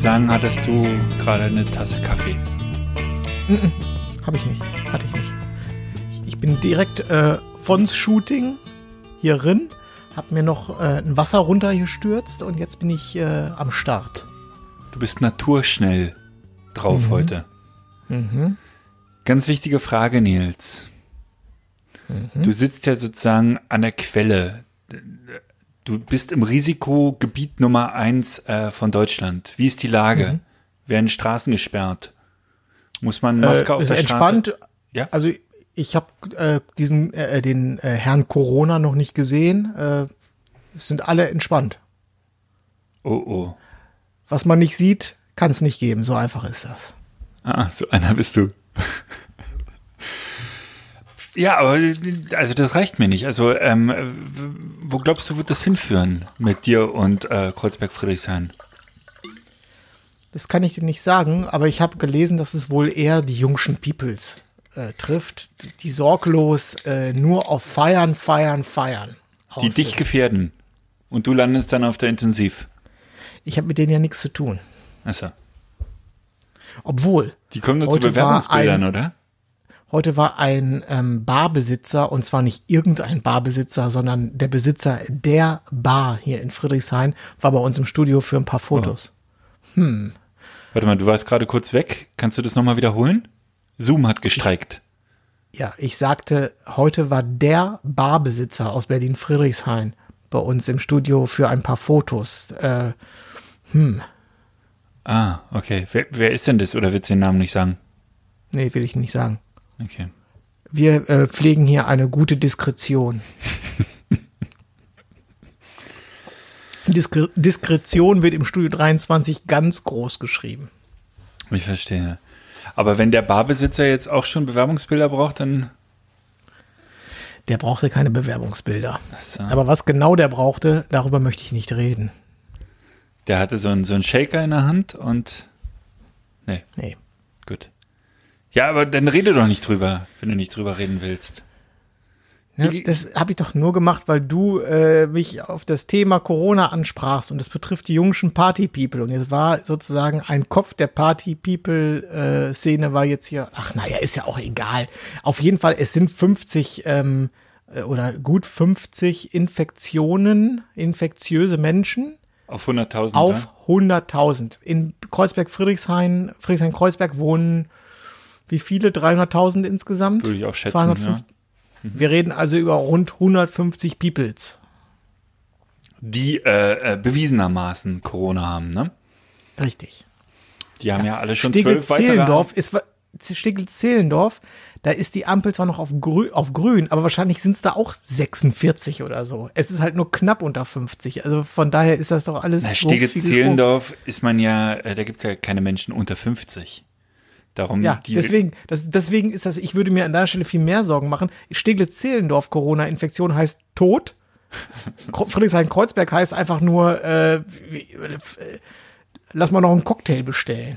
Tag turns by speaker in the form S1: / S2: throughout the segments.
S1: Ich sagen, hattest du gerade eine Tasse Kaffee.
S2: Habe ich nicht. Hatte ich nicht. Ich bin direkt äh, von's Shooting hier rin, hab mir noch äh, ein Wasser runtergestürzt und jetzt bin ich äh, am Start.
S1: Du bist naturschnell drauf heute. Ganz wichtige Frage, Nils. Du sitzt ja sozusagen an der Quelle. Du bist im Risikogebiet Nummer eins äh, von Deutschland. Wie ist die Lage? Werden Straßen gesperrt? Muss man Maske
S2: äh,
S1: auf
S2: ist
S1: der
S2: entspannt.
S1: Straße? Ja.
S2: Also ich habe äh, diesen äh, den äh, Herrn Corona noch nicht gesehen. Äh, es sind alle entspannt.
S1: Oh oh.
S2: Was man nicht sieht, kann es nicht geben. So einfach ist das.
S1: Ah, so einer bist du. Ja, aber also das reicht mir nicht. Also ähm, wo glaubst du, wird das hinführen mit dir und äh, Kreuzberg-Friedrichshain?
S2: Das kann ich dir nicht sagen, aber ich habe gelesen, dass es wohl eher die jungschen Peoples äh, trifft, die, die sorglos äh, nur auf Feiern, Feiern, Feiern.
S1: Die dich gefährden. Und du landest dann auf der Intensiv.
S2: Ich habe mit denen ja nichts zu tun.
S1: Achso.
S2: Obwohl,
S1: Die kommen nur zu Bewerbungsbildern, oder?
S2: Heute war ein ähm, Barbesitzer, und zwar nicht irgendein Barbesitzer, sondern der Besitzer der Bar hier in Friedrichshain, war bei uns im Studio für ein paar Fotos.
S1: Warte mal, du warst gerade kurz weg. Kannst du das nochmal wiederholen? Zoom hat gestreikt.
S2: Ja, ich sagte, heute war der Barbesitzer aus Berlin-Friedrichshain bei uns im Studio für ein paar Fotos. Äh,
S1: Ah, okay. Wer, wer ist denn das? Oder willst du den Namen nicht sagen?
S2: nee, will ich nicht sagen.
S1: Okay.
S2: Wir äh, pflegen hier eine gute Diskretion. Diskre Diskretion wird im Studio 23 ganz groß geschrieben.
S1: Ich verstehe. Aber wenn der Barbesitzer jetzt auch schon Bewerbungsbilder braucht, dann
S2: Der brauchte keine Bewerbungsbilder.
S1: so.
S2: Aber was genau der brauchte, darüber möchte ich nicht reden.
S1: der hatte so einen, so einen Shaker in der Hand und nee,
S2: Nee.
S1: gut. Ja, aber dann rede doch nicht drüber, wenn du nicht drüber reden willst.
S2: Ja, das habe ich doch nur gemacht, weil du äh, mich auf das Thema Corona ansprachst und das betrifft die jungschen Party-People. Und jetzt war sozusagen ein Kopf der Party-People-Szene war jetzt hier, ach naja, ist ja auch egal. Auf jeden Fall, es sind 50 ähm, äh, oder gut 50 Infektionen, infektiöse Menschen
S1: Auf 100.000.
S2: auf
S1: ja?
S2: 100.000. In Kreuzberg-Friedrichshain, Friedrichshain-Kreuzberg wohnen wie viele? 300.000 insgesamt?
S1: Würde ich auch schätzen,
S2: 250 Wir reden also über rund 150 Peoples.
S1: Die äh, äh, bewiesenermaßen Corona haben, ne?
S2: Richtig.
S1: Die haben ja, alle schon zwölf.
S2: Steglitz-Zehlendorf ist Steglitz-Zehlendorf, da ist die Ampel zwar noch auf, grü auf grün, aber wahrscheinlich sind es da auch 46 oder so. Es ist halt nur knapp unter 50. Also von daher ist das doch alles
S1: Na, Steglitz-Zehlendorf ist man ja, äh, da gibt's ja keine Menschen unter 50. Darum,
S2: Ja, deswegen, das, deswegen ist das, ich würde mir an deiner Stelle viel mehr Sorgen machen. Steglitz-Zehlendorf Corona-Infektion heißt tot. Kro- Friedrichshain-Kreuzberg heißt einfach nur, äh, äh, lass mal noch einen Cocktail bestellen.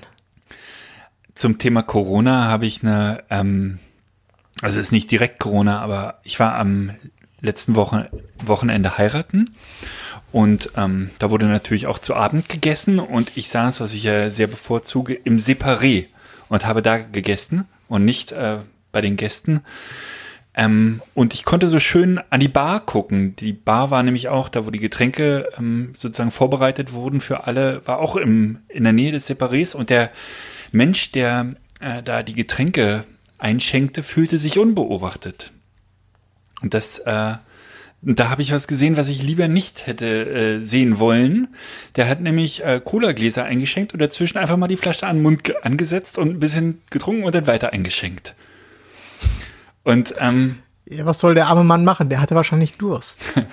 S1: Zum Thema Corona habe ich eine, ähm, also ist nicht direkt Corona, aber ich war am letzten Woche, Wochenende heiraten und ähm, da wurde natürlich auch zu Abend gegessen und ich saß, was ich ja sehr bevorzuge, im Separé und habe da gegessen und nicht äh, bei den Gästen. Ähm, und ich konnte so schön an die Bar gucken. Die Bar war nämlich auch, da wo die Getränke ähm, sozusagen vorbereitet wurden für alle, war auch im, in der Nähe des Separés und der Mensch, der äh, da die Getränke einschenkte, fühlte sich unbeobachtet. Und das, äh, da habe ich was gesehen, was ich lieber nicht hätte äh, sehen wollen. Der hat nämlich äh, Cola-Gläser eingeschenkt und dazwischen einfach mal die Flasche an den Mund ge- angesetzt und ein bisschen getrunken und dann weiter eingeschenkt. Und ähm,
S2: Ja, was soll der arme Mann machen? Der hatte wahrscheinlich Durst.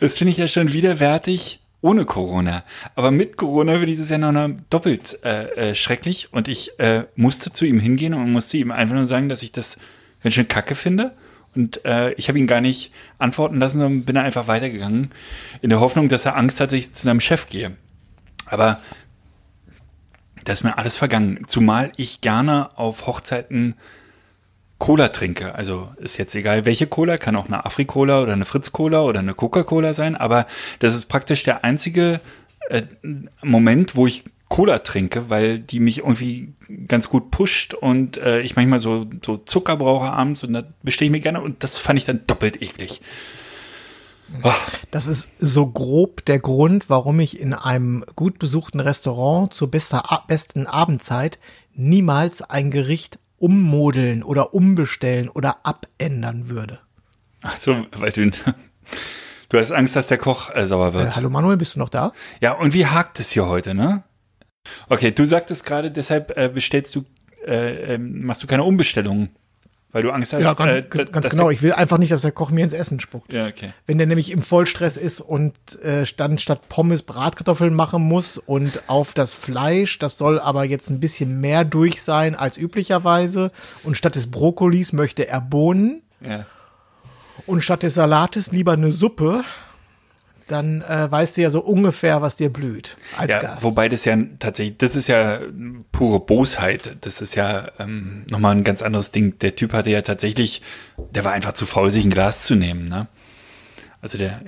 S1: das finde ich ja schon widerwärtig ohne Corona. Aber mit Corona finde ich das ja noch doppelt äh, äh, schrecklich. Und ich äh, musste zu ihm hingehen und musste ihm einfach nur sagen, dass ich das ganz schön kacke finde. Und äh, ich habe ihn gar nicht antworten lassen, sondern bin einfach weitergegangen, in der Hoffnung, dass er Angst hat, dass ich zu seinem Chef gehe. Aber da ist mir alles vergangen. Zumal ich gerne auf Hochzeiten Cola trinke. Also ist jetzt egal, welche Cola, kann auch eine Afri-Cola oder eine Fritz-Cola oder eine Coca-Cola sein, aber das ist praktisch der einzige äh, Moment, wo ich Cola trinke, weil die mich irgendwie ganz gut pusht und äh, ich manchmal so, so Zucker brauche abends und da bestehe ich mir gerne und das fand ich dann doppelt eklig.
S2: Oh. Das ist so grob der Grund, warum ich in einem gut besuchten Restaurant zur bester, besten Abendzeit niemals ein Gericht ummodeln oder umbestellen oder abändern würde.
S1: Ach so, weil du, du hast Angst, dass der Koch äh, sauer wird.
S2: Äh, hallo Manuel, bist du noch da?
S1: Ja, und wie hakt es hier heute, ne? Okay, du sagtest gerade, deshalb äh, bestellst du, äh, ähm, machst du keine Umbestellungen. Weil du Angst hast.
S2: Ja, ganz, äh, ganz genau. Ich will einfach nicht, dass der Koch mir ins Essen spuckt.
S1: Ja, okay.
S2: Wenn der nämlich im Vollstress ist und äh, dann statt Pommes Bratkartoffeln machen muss und auf das Fleisch, das soll aber jetzt ein bisschen mehr durch sein als üblicherweise. Und statt des Brokkolis möchte er Bohnen.
S1: Ja.
S2: Und statt des Salates lieber eine Suppe dann äh, weißt du ja so ungefähr, was dir blüht als
S1: ja,
S2: Gast.
S1: Wobei das ja tatsächlich, das ist ja pure Bosheit. Das ist ja ähm, nochmal ein ganz anderes Ding. Der Typ hatte ja tatsächlich, der war einfach zu faul, sich ein Glas zu nehmen. Ne? Also der,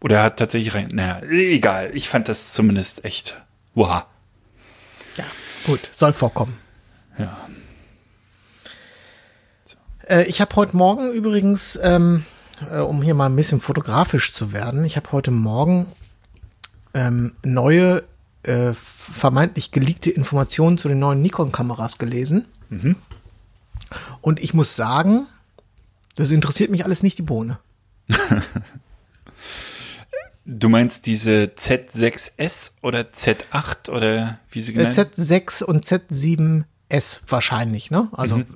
S1: oder er hat tatsächlich rein, naja, egal. Ich fand das zumindest echt, wow.
S2: Ja, gut, soll vorkommen.
S1: Ja.
S2: So. Äh, ich habe heute Morgen übrigens ähm, äh, um hier mal ein bisschen fotografisch zu werden. Ich habe heute Morgen ähm, neue, äh, vermeintlich geleakte Informationen zu den neuen Nikon-Kameras gelesen. Mhm. Und ich muss sagen, das interessiert mich alles nicht die Bohne.
S1: Du meinst diese Z6S oder Z8 oder wie sie
S2: genannt? Z6 und Z7S wahrscheinlich, ne? Also mhm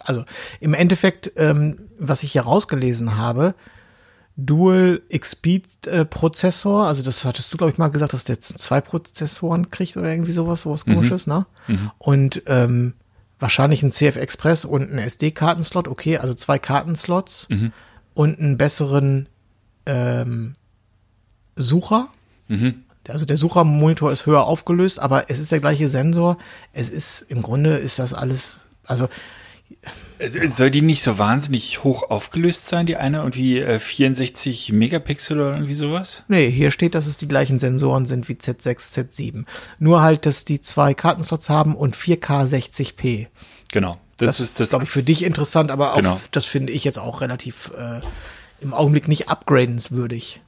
S2: also im Endeffekt, ähm, was ich hier rausgelesen habe, Dual X-Speed-Prozessor, also das hattest du, glaube ich, mal gesagt, dass der zwei Prozessoren kriegt oder irgendwie sowas, sowas mhm. komisches, ne? Mhm. Und ähm, wahrscheinlich ein CF Express und ein SD-Kartenslot, okay, also zwei Kartenslots mhm. und einen besseren ähm, Sucher. Mhm. Also der Suchermonitor ist höher aufgelöst, aber es ist der gleiche Sensor. Es ist, im Grunde ist das alles, also
S1: soll die nicht so wahnsinnig hoch aufgelöst sein, die eine irgendwie 64 äh, Megapixel oder irgendwie sowas?
S2: Nee, hier steht, dass es die gleichen Sensoren sind wie Z6, Z7. Nur halt, dass die zwei Kartenslots haben und 4K 60p.
S1: Genau.
S2: Das, das ist, das glaube ich, für dich interessant, aber auch, genau. das finde ich jetzt auch relativ äh, im Augenblick nicht upgradenswürdig.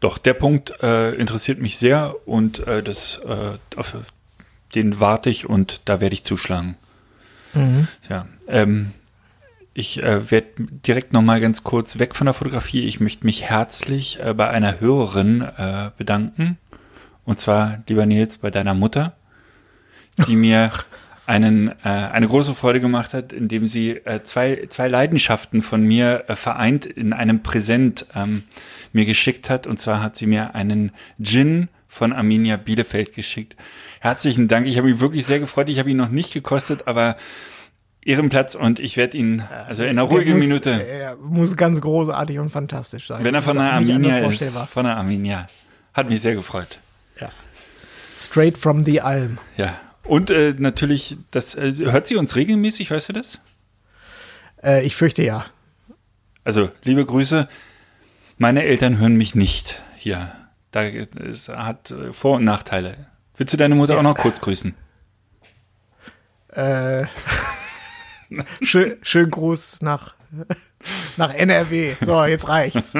S1: Doch, der Punkt äh, interessiert mich sehr und äh, das, äh, auf den warte ich und da werde ich zuschlagen. Mhm. Ja, ähm, ich äh, werde direkt noch mal ganz kurz weg von der Fotografie. Ich möchte mich herzlich äh, bei einer Hörerin äh, bedanken. Und zwar, lieber Nils, bei deiner Mutter, die mir einen, äh, eine große Freude gemacht hat, indem sie äh, zwei, zwei Leidenschaften von mir äh, vereint in einem Präsent ähm, mir geschickt hat. Und zwar hat sie mir einen Gin von Arminia Bielefeld geschickt. Herzlichen Dank. Ich habe mich wirklich sehr gefreut. Ich habe ihn noch nicht gekostet, aber Ehrenplatz und ich werde ihn, also in einer ruhigen
S2: muss,
S1: Minute.
S2: Er muss ganz großartig und fantastisch sein.
S1: Wenn er von der Arminia ist, von der Arminia. Hat mich sehr gefreut.
S2: Ja. Straight from the Alm.
S1: Ja. Und äh, natürlich, das äh, hört sie uns regelmäßig, weißt du das?
S2: Äh, ich fürchte ja.
S1: Also, liebe Grüße. Meine Eltern hören mich nicht hier. Da es hat Vor- und Nachteile. Willst du deine Mutter ja. auch noch kurz grüßen?
S2: Äh, schön, schön Gruß nach, nach NRW. So, jetzt reicht's.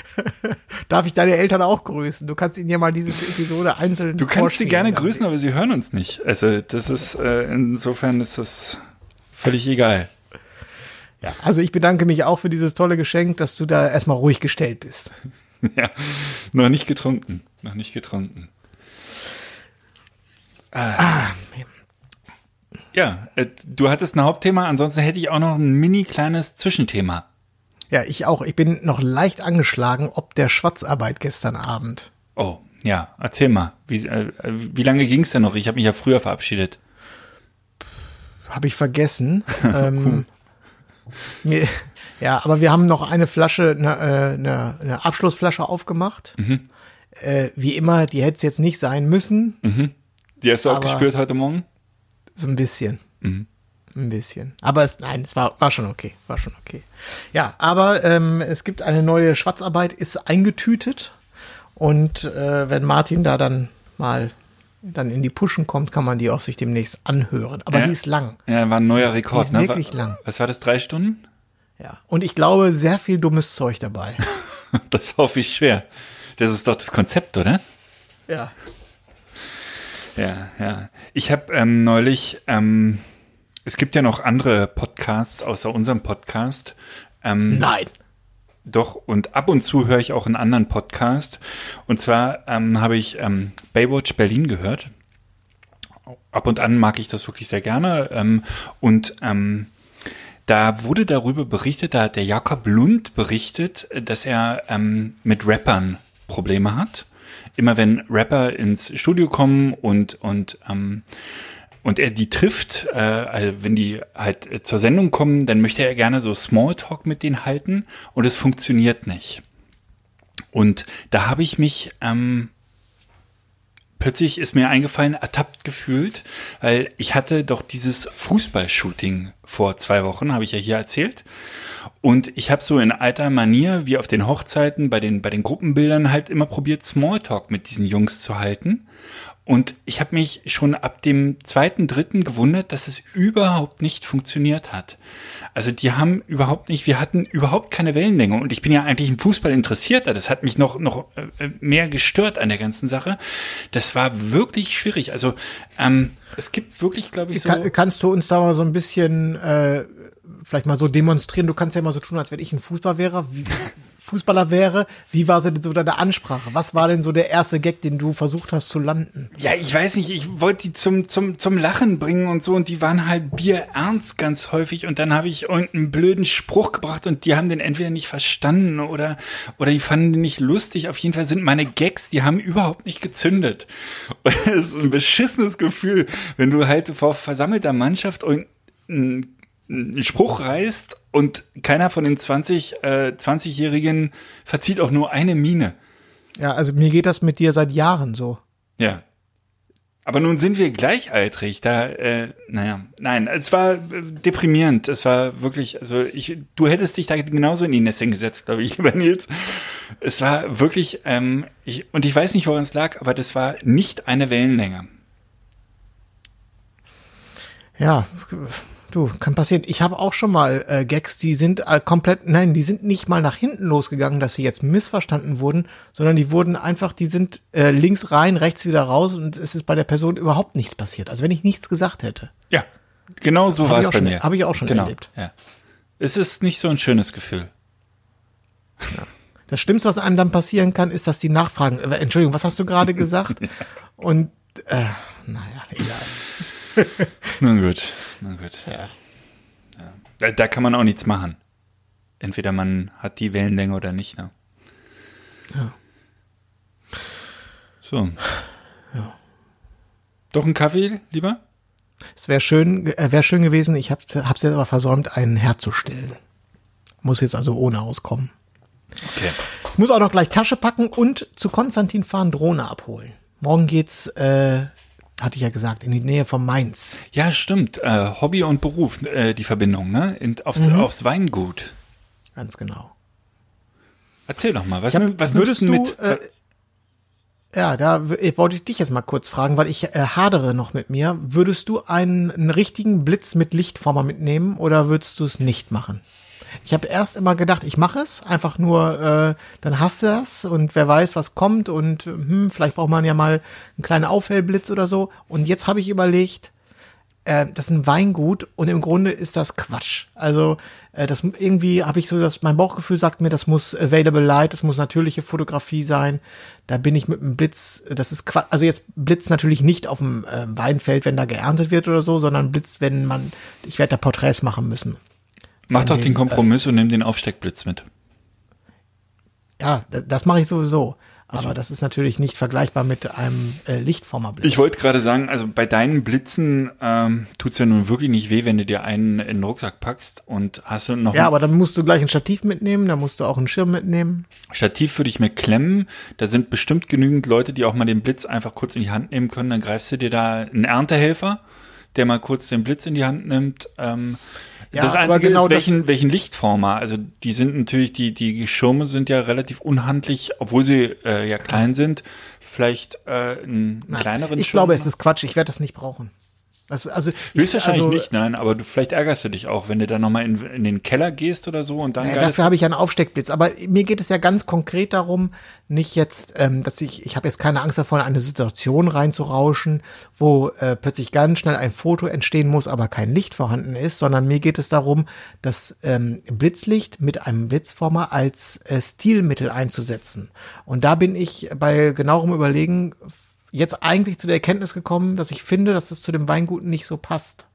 S2: Darf ich deine Eltern auch grüßen? Du kannst ihnen ja mal diese Episode einzeln
S1: Du kannst sie gerne grüßen, aber sie hören uns nicht. Also, das ist, äh, insofern ist das völlig egal.
S2: Ja, also ich bedanke mich auch für dieses tolle Geschenk, dass du da erstmal ruhig gestellt bist.
S1: ja, noch nicht getrunken. Noch nicht getrunken. Ah. Ja, äh, du hattest ein Hauptthema, ansonsten hätte ich auch noch ein mini kleines Zwischenthema.
S2: Ja, ich auch. Ich bin noch leicht angeschlagen, ob der Schwarzarbeit gestern Abend.
S1: Oh, ja, erzähl mal. Wie, äh, wie lange ging's denn noch? Ich habe mich ja früher verabschiedet.
S2: Habe ich vergessen. ähm, mir, ja, aber wir haben noch eine Flasche, eine, äh, eine, eine Abschlussflasche aufgemacht.
S1: Mhm.
S2: Äh, wie immer, die hätte es jetzt nicht sein müssen.
S1: Die hast du auch gespürt heute Morgen?
S2: So ein bisschen.
S1: Mhm.
S2: Ein bisschen. Aber es, nein, es war, war schon okay. War schon okay. Ja, aber ähm, es gibt eine neue Schwarzarbeit, ist eingetütet. Und äh, wenn Martin da dann mal dann in die Pushen kommt, kann man die auch sich demnächst anhören. Aber
S1: Ja.
S2: die ist lang.
S1: Ja, war ein neuer
S2: Die ist- die
S1: Rekord,
S2: ist
S1: ne?
S2: wirklich
S1: Wa-
S2: lang.
S1: Was war das, drei Stunden?
S2: Ja. Und ich glaube, sehr viel dummes Zeug dabei.
S1: Das hoffe ich schwer. Das ist doch das Konzept, oder?
S2: ja.
S1: Ja, ja. Ich habe ähm, neulich, ähm, es gibt ja noch andere Podcasts außer unserem Podcast. Ähm,
S2: Nein.
S1: Doch, und ab und zu höre ich auch einen anderen Podcast. Und zwar ähm, habe ich ähm, Baywatch Berlin gehört. Ab und an mag ich das wirklich sehr gerne. Ähm, und ähm, da wurde darüber berichtet, da hat der Jakob Lund berichtet, dass er ähm, mit Rappern Probleme hat. Immer wenn Rapper ins Studio kommen und, und ähm, und er die trifft, äh, also wenn die halt äh, zur Sendung kommen, dann möchte er gerne so Smalltalk mit denen halten und es funktioniert nicht. Und da habe ich mich ähm, plötzlich ist mir eingefallen, ertappt gefühlt, weil ich hatte doch dieses Fußballshooting vor zwei Wochen, habe ich ja hier erzählt. Und ich habe so in alter Manier, wie auf den Hochzeiten, bei den, bei den Gruppenbildern halt immer probiert, Smalltalk mit diesen Jungs zu halten. Und ich habe mich schon ab dem zweiten, dritten gewundert, dass es überhaupt nicht funktioniert hat. Also die haben überhaupt nicht, wir hatten überhaupt keine Wellenlänge. Und ich bin ja eigentlich ein Fußballinteressierter. Das hat mich noch, noch äh, mehr gestört an der ganzen Sache. Das war wirklich schwierig. Also ähm, es gibt wirklich, glaube ich, so.
S2: Kann, kannst du uns da mal so ein bisschen äh, vielleicht mal so demonstrieren? Du kannst ja mal so tun, als wenn ich ein Fußballer wäre. Wie, Fußballer wäre, wie war denn so deine Ansprache? Was war denn so der erste Gag, den du versucht hast zu landen?
S1: Ja, ich weiß nicht, ich wollte die zum, zum, zum Lachen bringen und so und die waren halt bierernst ganz häufig und dann habe ich irgendeinen blöden Spruch gebracht und die haben den entweder nicht verstanden oder, oder die fanden den nicht lustig. Auf jeden Fall sind meine Gags, die haben überhaupt nicht gezündet. Und es ist ein beschissenes Gefühl, wenn du halt vor versammelter Mannschaft irgendeinen einen Spruch reißt und keiner von den 20, äh, 20-Jährigen verzieht auch nur eine Miene.
S2: Ja, also mir geht das mit dir seit Jahren so.
S1: Ja. Aber nun sind wir gleichaltrig. Da, äh, naja, nein, es war äh, deprimierend. Es war wirklich, also ich, du hättest dich da genauso in die Nässe gesetzt, glaube ich, lieber Nils. Es war wirklich, ähm, ich, und ich weiß nicht, woran es lag, aber das war nicht eine Wellenlänge.
S2: Ja, du, kann passieren. Ich habe auch schon mal äh, Gags, die sind äh, komplett, nein, die sind nicht mal nach hinten losgegangen, dass sie jetzt missverstanden wurden, sondern die wurden einfach, die sind äh, links rein, rechts wieder raus und es ist bei der Person überhaupt nichts passiert. Also wenn ich nichts gesagt hätte.
S1: Ja, genau so war es bei
S2: schon-
S1: mir.
S2: hab ich auch schon
S1: genau,
S2: erlebt.
S1: Ja. Es ist nicht so ein schönes Gefühl.
S2: Das Schlimmste, was einem dann passieren kann, ist, dass die nachfragen, äh, Entschuldigung, was hast du gerade gesagt? Und, äh, naja, egal.
S1: Na gut, na gut. Ja. Da, da kann man auch nichts machen. Entweder man hat die Wellenlänge oder nicht, ne?
S2: Ja.
S1: So. Doch ein Kaffee, lieber?
S2: Es wäre schön, äh, wäre schön gewesen, ich habe es jetzt aber versäumt, einen herzustellen. Muss jetzt also ohne auskommen.
S1: Okay.
S2: Ich muss auch noch gleich Tasche packen und zu Konstantin fahren, Drohne abholen. Morgen geht's, äh, hatte ich ja gesagt, in die Nähe von Mainz.
S1: Ja, stimmt. Äh, Hobby und Beruf, äh, die Verbindung, ne? In, aufs, aufs Weingut.
S2: Ganz genau.
S1: Erzähl doch mal, was, nimm- was
S2: würdest
S1: du mit?
S2: äh, Ja, da wollte ich dich jetzt mal kurz fragen, weil ich äh, hadere noch mit mir. Würdest du einen, einen richtigen Blitz mit Lichtformer mitnehmen oder würdest du es nicht machen? Ich habe erst immer gedacht, ich mache es, einfach nur, äh, dann hast du das und wer weiß, was kommt und hm, vielleicht braucht man ja mal einen kleinen Aufhellblitz oder so. Und jetzt habe ich überlegt, äh, das ist ein Weingut und im Grunde ist das Quatsch. Also äh, das irgendwie habe ich so, dass mein Bauchgefühl sagt mir, das muss available light, das muss natürliche Fotografie sein. Da bin ich mit dem Blitz, das ist Quatsch. Also jetzt Blitz natürlich nicht auf dem äh, Weinfeld, wenn da geerntet wird oder so, sondern Blitz, wenn man, ich werde da Porträts machen müssen.
S1: Mach doch den
S2: äh,
S1: Kompromiss und nimm den Aufsteckblitz mit.
S2: Ja, das mache ich sowieso. Aber das ist natürlich nicht vergleichbar mit einem äh, Lichtformerblitz.
S1: Ich wollte gerade sagen, also bei deinen Blitzen ähm, tut's ja nun wirklich nicht weh, wenn du dir einen in den Rucksack packst und hast du noch
S2: ja, aber dann musst du gleich ein Stativ mitnehmen, dann musst du auch einen Schirm mitnehmen.
S1: Stativ würde ich mir klemmen. Da sind bestimmt genügend Leute, die auch mal den Blitz einfach kurz in die Hand nehmen können. Dann greifst du dir da einen Erntehelfer, der mal kurz den Blitz in die Hand nimmt. Ähm,
S2: Ja,
S1: das Einzige
S2: genau
S1: ist, welchen, welchen Lichtformer. Also die sind natürlich, die, die Schirme sind ja relativ unhandlich, obwohl sie äh, ja klein sind. Vielleicht äh, einen
S2: Nein,
S1: kleineren
S2: Ich
S1: Schirm.
S2: glaube, es ist Quatsch. Ich werde das nicht brauchen. Also, also ich,
S1: Höchstwahrscheinlich
S2: also,
S1: nicht, nein, aber du, vielleicht ärgerst du dich auch, wenn du dann nochmal in, in den Keller gehst oder so und dann
S2: Ja, dafür habe ich einen Aufsteckblitz. Aber mir geht es ja ganz konkret darum, nicht jetzt, ähm, dass ich, ich habe jetzt keine Angst davor, in eine Situation reinzurauschen, wo äh, plötzlich ganz schnell ein Foto entstehen muss, aber kein Licht vorhanden ist, sondern mir geht es darum, das ähm, Blitzlicht mit einem Blitzformer als äh, Stilmittel einzusetzen. Und da bin ich bei genauerem Überlegen jetzt eigentlich zu der Erkenntnis gekommen, dass ich finde, dass es zu dem Weingut nicht so passt.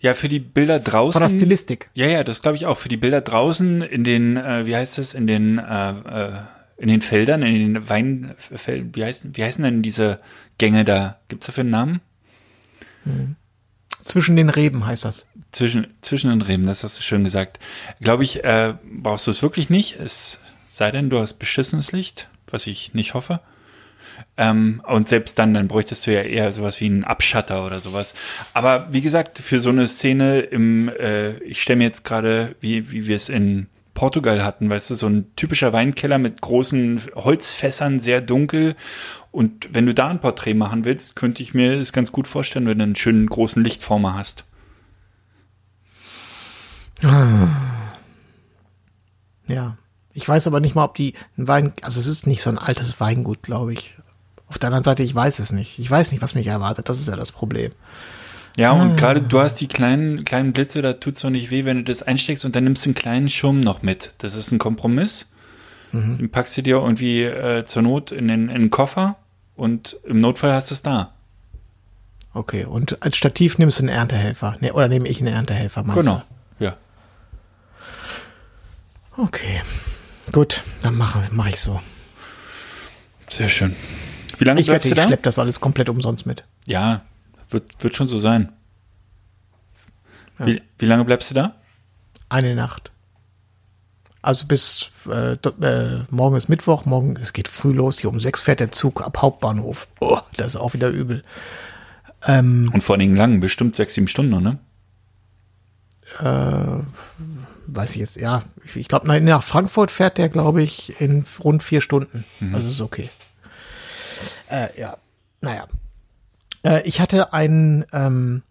S1: Ja, für die Bilder draußen.
S2: Von der Stilistik.
S1: Ja, ja, das glaube ich auch. Für die Bilder draußen in den, äh, wie heißt das, in den, äh, äh, in den Feldern, in den Weinfeldern, wie heißen, wie heißen denn diese Gänge da? Gibt's dafür einen Namen?
S2: Zwischen den Reben heißt das.
S1: Zwischen, zwischen den Reben, das hast du schön gesagt. Glaube ich, äh, brauchst du es wirklich nicht. Es sei denn, du hast beschissenes Licht, was ich nicht hoffe. Ähm, und selbst dann, dann bräuchtest du ja eher sowas wie einen Abschatter oder sowas. Aber wie gesagt, für so eine Szene im, äh, ich stelle mir jetzt gerade, wie, wie wir es in Portugal hatten, weißt du, so ein typischer Weinkeller mit großen Holzfässern, sehr dunkel. Und wenn du da ein Porträt machen willst, könnte ich mir das ganz gut vorstellen, wenn du einen schönen großen Lichtformer hast.
S2: Ja. Ich weiß aber nicht mal, ob die ein Wein, also es ist nicht so ein altes Weingut, glaube ich. Auf der anderen Seite, ich weiß es nicht. Ich weiß nicht, was mich erwartet. Das ist ja das Problem.
S1: Ja, und gerade du hast die kleinen, kleinen Blitze, da tut's doch nicht weh, wenn du das einsteckst und dann nimmst du einen kleinen Schirm noch mit. Das ist ein Kompromiss. Den packst du dir irgendwie äh, zur Not in den, in den Koffer und im Notfall hast du es da.
S2: Okay. Und als Stativ nimmst du einen Erntehelfer. Ne, oder nehme ich einen Erntehelfer, meinst
S1: Genau. Ja.
S2: du? Okay. Gut, dann mache mach ich so.
S1: Sehr schön. Wie lange
S2: Ich wette, ich
S1: da?
S2: schleppe das alles komplett umsonst mit.
S1: Ja, wird, wird schon so sein. Wie, wie lange bleibst du da?
S2: Eine Nacht. Also bis äh, äh, morgen ist Mittwoch, morgen, es geht früh los, hier um sechs fährt der Zug ab Hauptbahnhof. Oh, das ist auch wieder übel.
S1: Und vor den langen, bestimmt sechs, sieben Stunden, ne?
S2: weiß ich jetzt, ja, ich, ich glaube, nach Frankfurt fährt der, glaube ich, in rund vier Stunden. Also ist okay. Äh, ja, naja. Äh, ich hatte einen, ähm,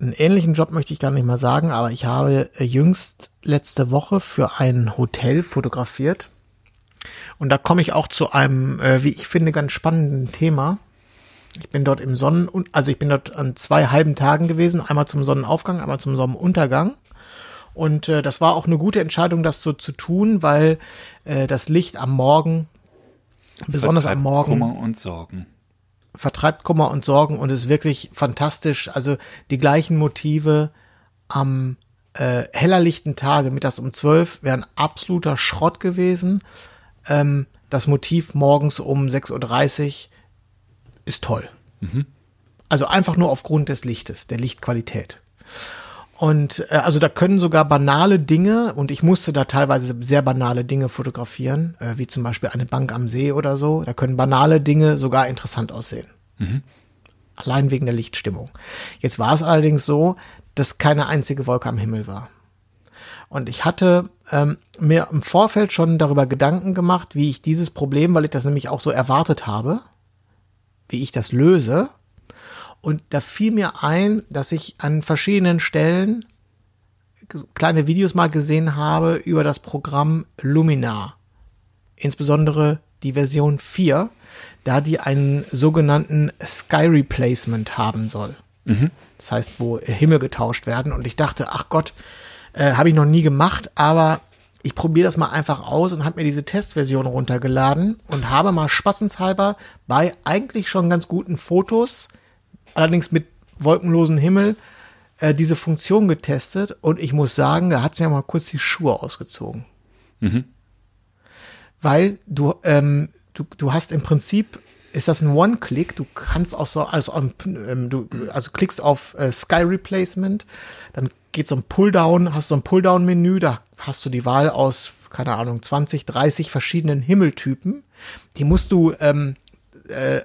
S2: einen ähnlichen Job, möchte ich gar nicht mal sagen, aber ich habe äh, jüngst letzte Woche für ein Hotel fotografiert. Und da komme ich auch zu einem, äh, wie ich finde, ganz spannenden Thema. Ich bin dort im Sonnen, also ich bin dort an zwei halben Tagen gewesen, einmal zum Sonnenaufgang, einmal zum Sonnenuntergang. Und äh, das war auch eine gute Entscheidung, das so zu tun, weil äh, das Licht am Morgen, besonders am Morgen,
S1: Kummer und Sorgen.
S2: vertreibt Kummer und Sorgen und ist wirklich fantastisch. Also die gleichen Motive am äh, hellerlichten Tage, mittags um zwölf, wären absoluter Schrott gewesen. Ähm, das Motiv morgens um 6.30 Uhr ist toll. Also einfach nur aufgrund des Lichtes, der Lichtqualität. Und äh, also da können sogar banale Dinge, und ich musste da teilweise sehr banale Dinge fotografieren, äh, wie zum Beispiel eine Bank am See oder so, da können banale Dinge sogar interessant aussehen. Allein wegen der Lichtstimmung. Jetzt war es allerdings so, dass keine einzige Wolke am Himmel war. Und ich hatte ähm, mir im Vorfeld schon darüber Gedanken gemacht, wie ich dieses Problem, weil ich das nämlich auch so erwartet habe, wie ich das löse. Und da fiel mir ein, dass ich an verschiedenen Stellen kleine Videos mal gesehen habe über das Programm Luminar. Insbesondere die Version 4, da die einen sogenannten Sky Replacement haben soll. Das heißt, wo Himmel getauscht werden. Und ich dachte, ach Gott, äh, habe ich noch nie gemacht, aber ich probiere das mal einfach aus und habe mir diese Testversion runtergeladen und habe mal spaßenshalber bei eigentlich schon ganz guten Fotos, allerdings mit wolkenlosen Himmel, äh, diese Funktion getestet und ich muss sagen, da hat's mir mal kurz die Schuhe ausgezogen.
S1: Mhm.
S2: Weil du, ähm, du, du hast im Prinzip, ist das ein One-Click, du kannst auch so, also, ähm, du, also klickst auf äh, Sky Replacement, dann geht so ein Pulldown, hast so ein Pulldown-Menü, da hast du die Wahl aus, keine Ahnung, 20, 30 verschiedenen Himmeltypen. Die musst du ähm, äh,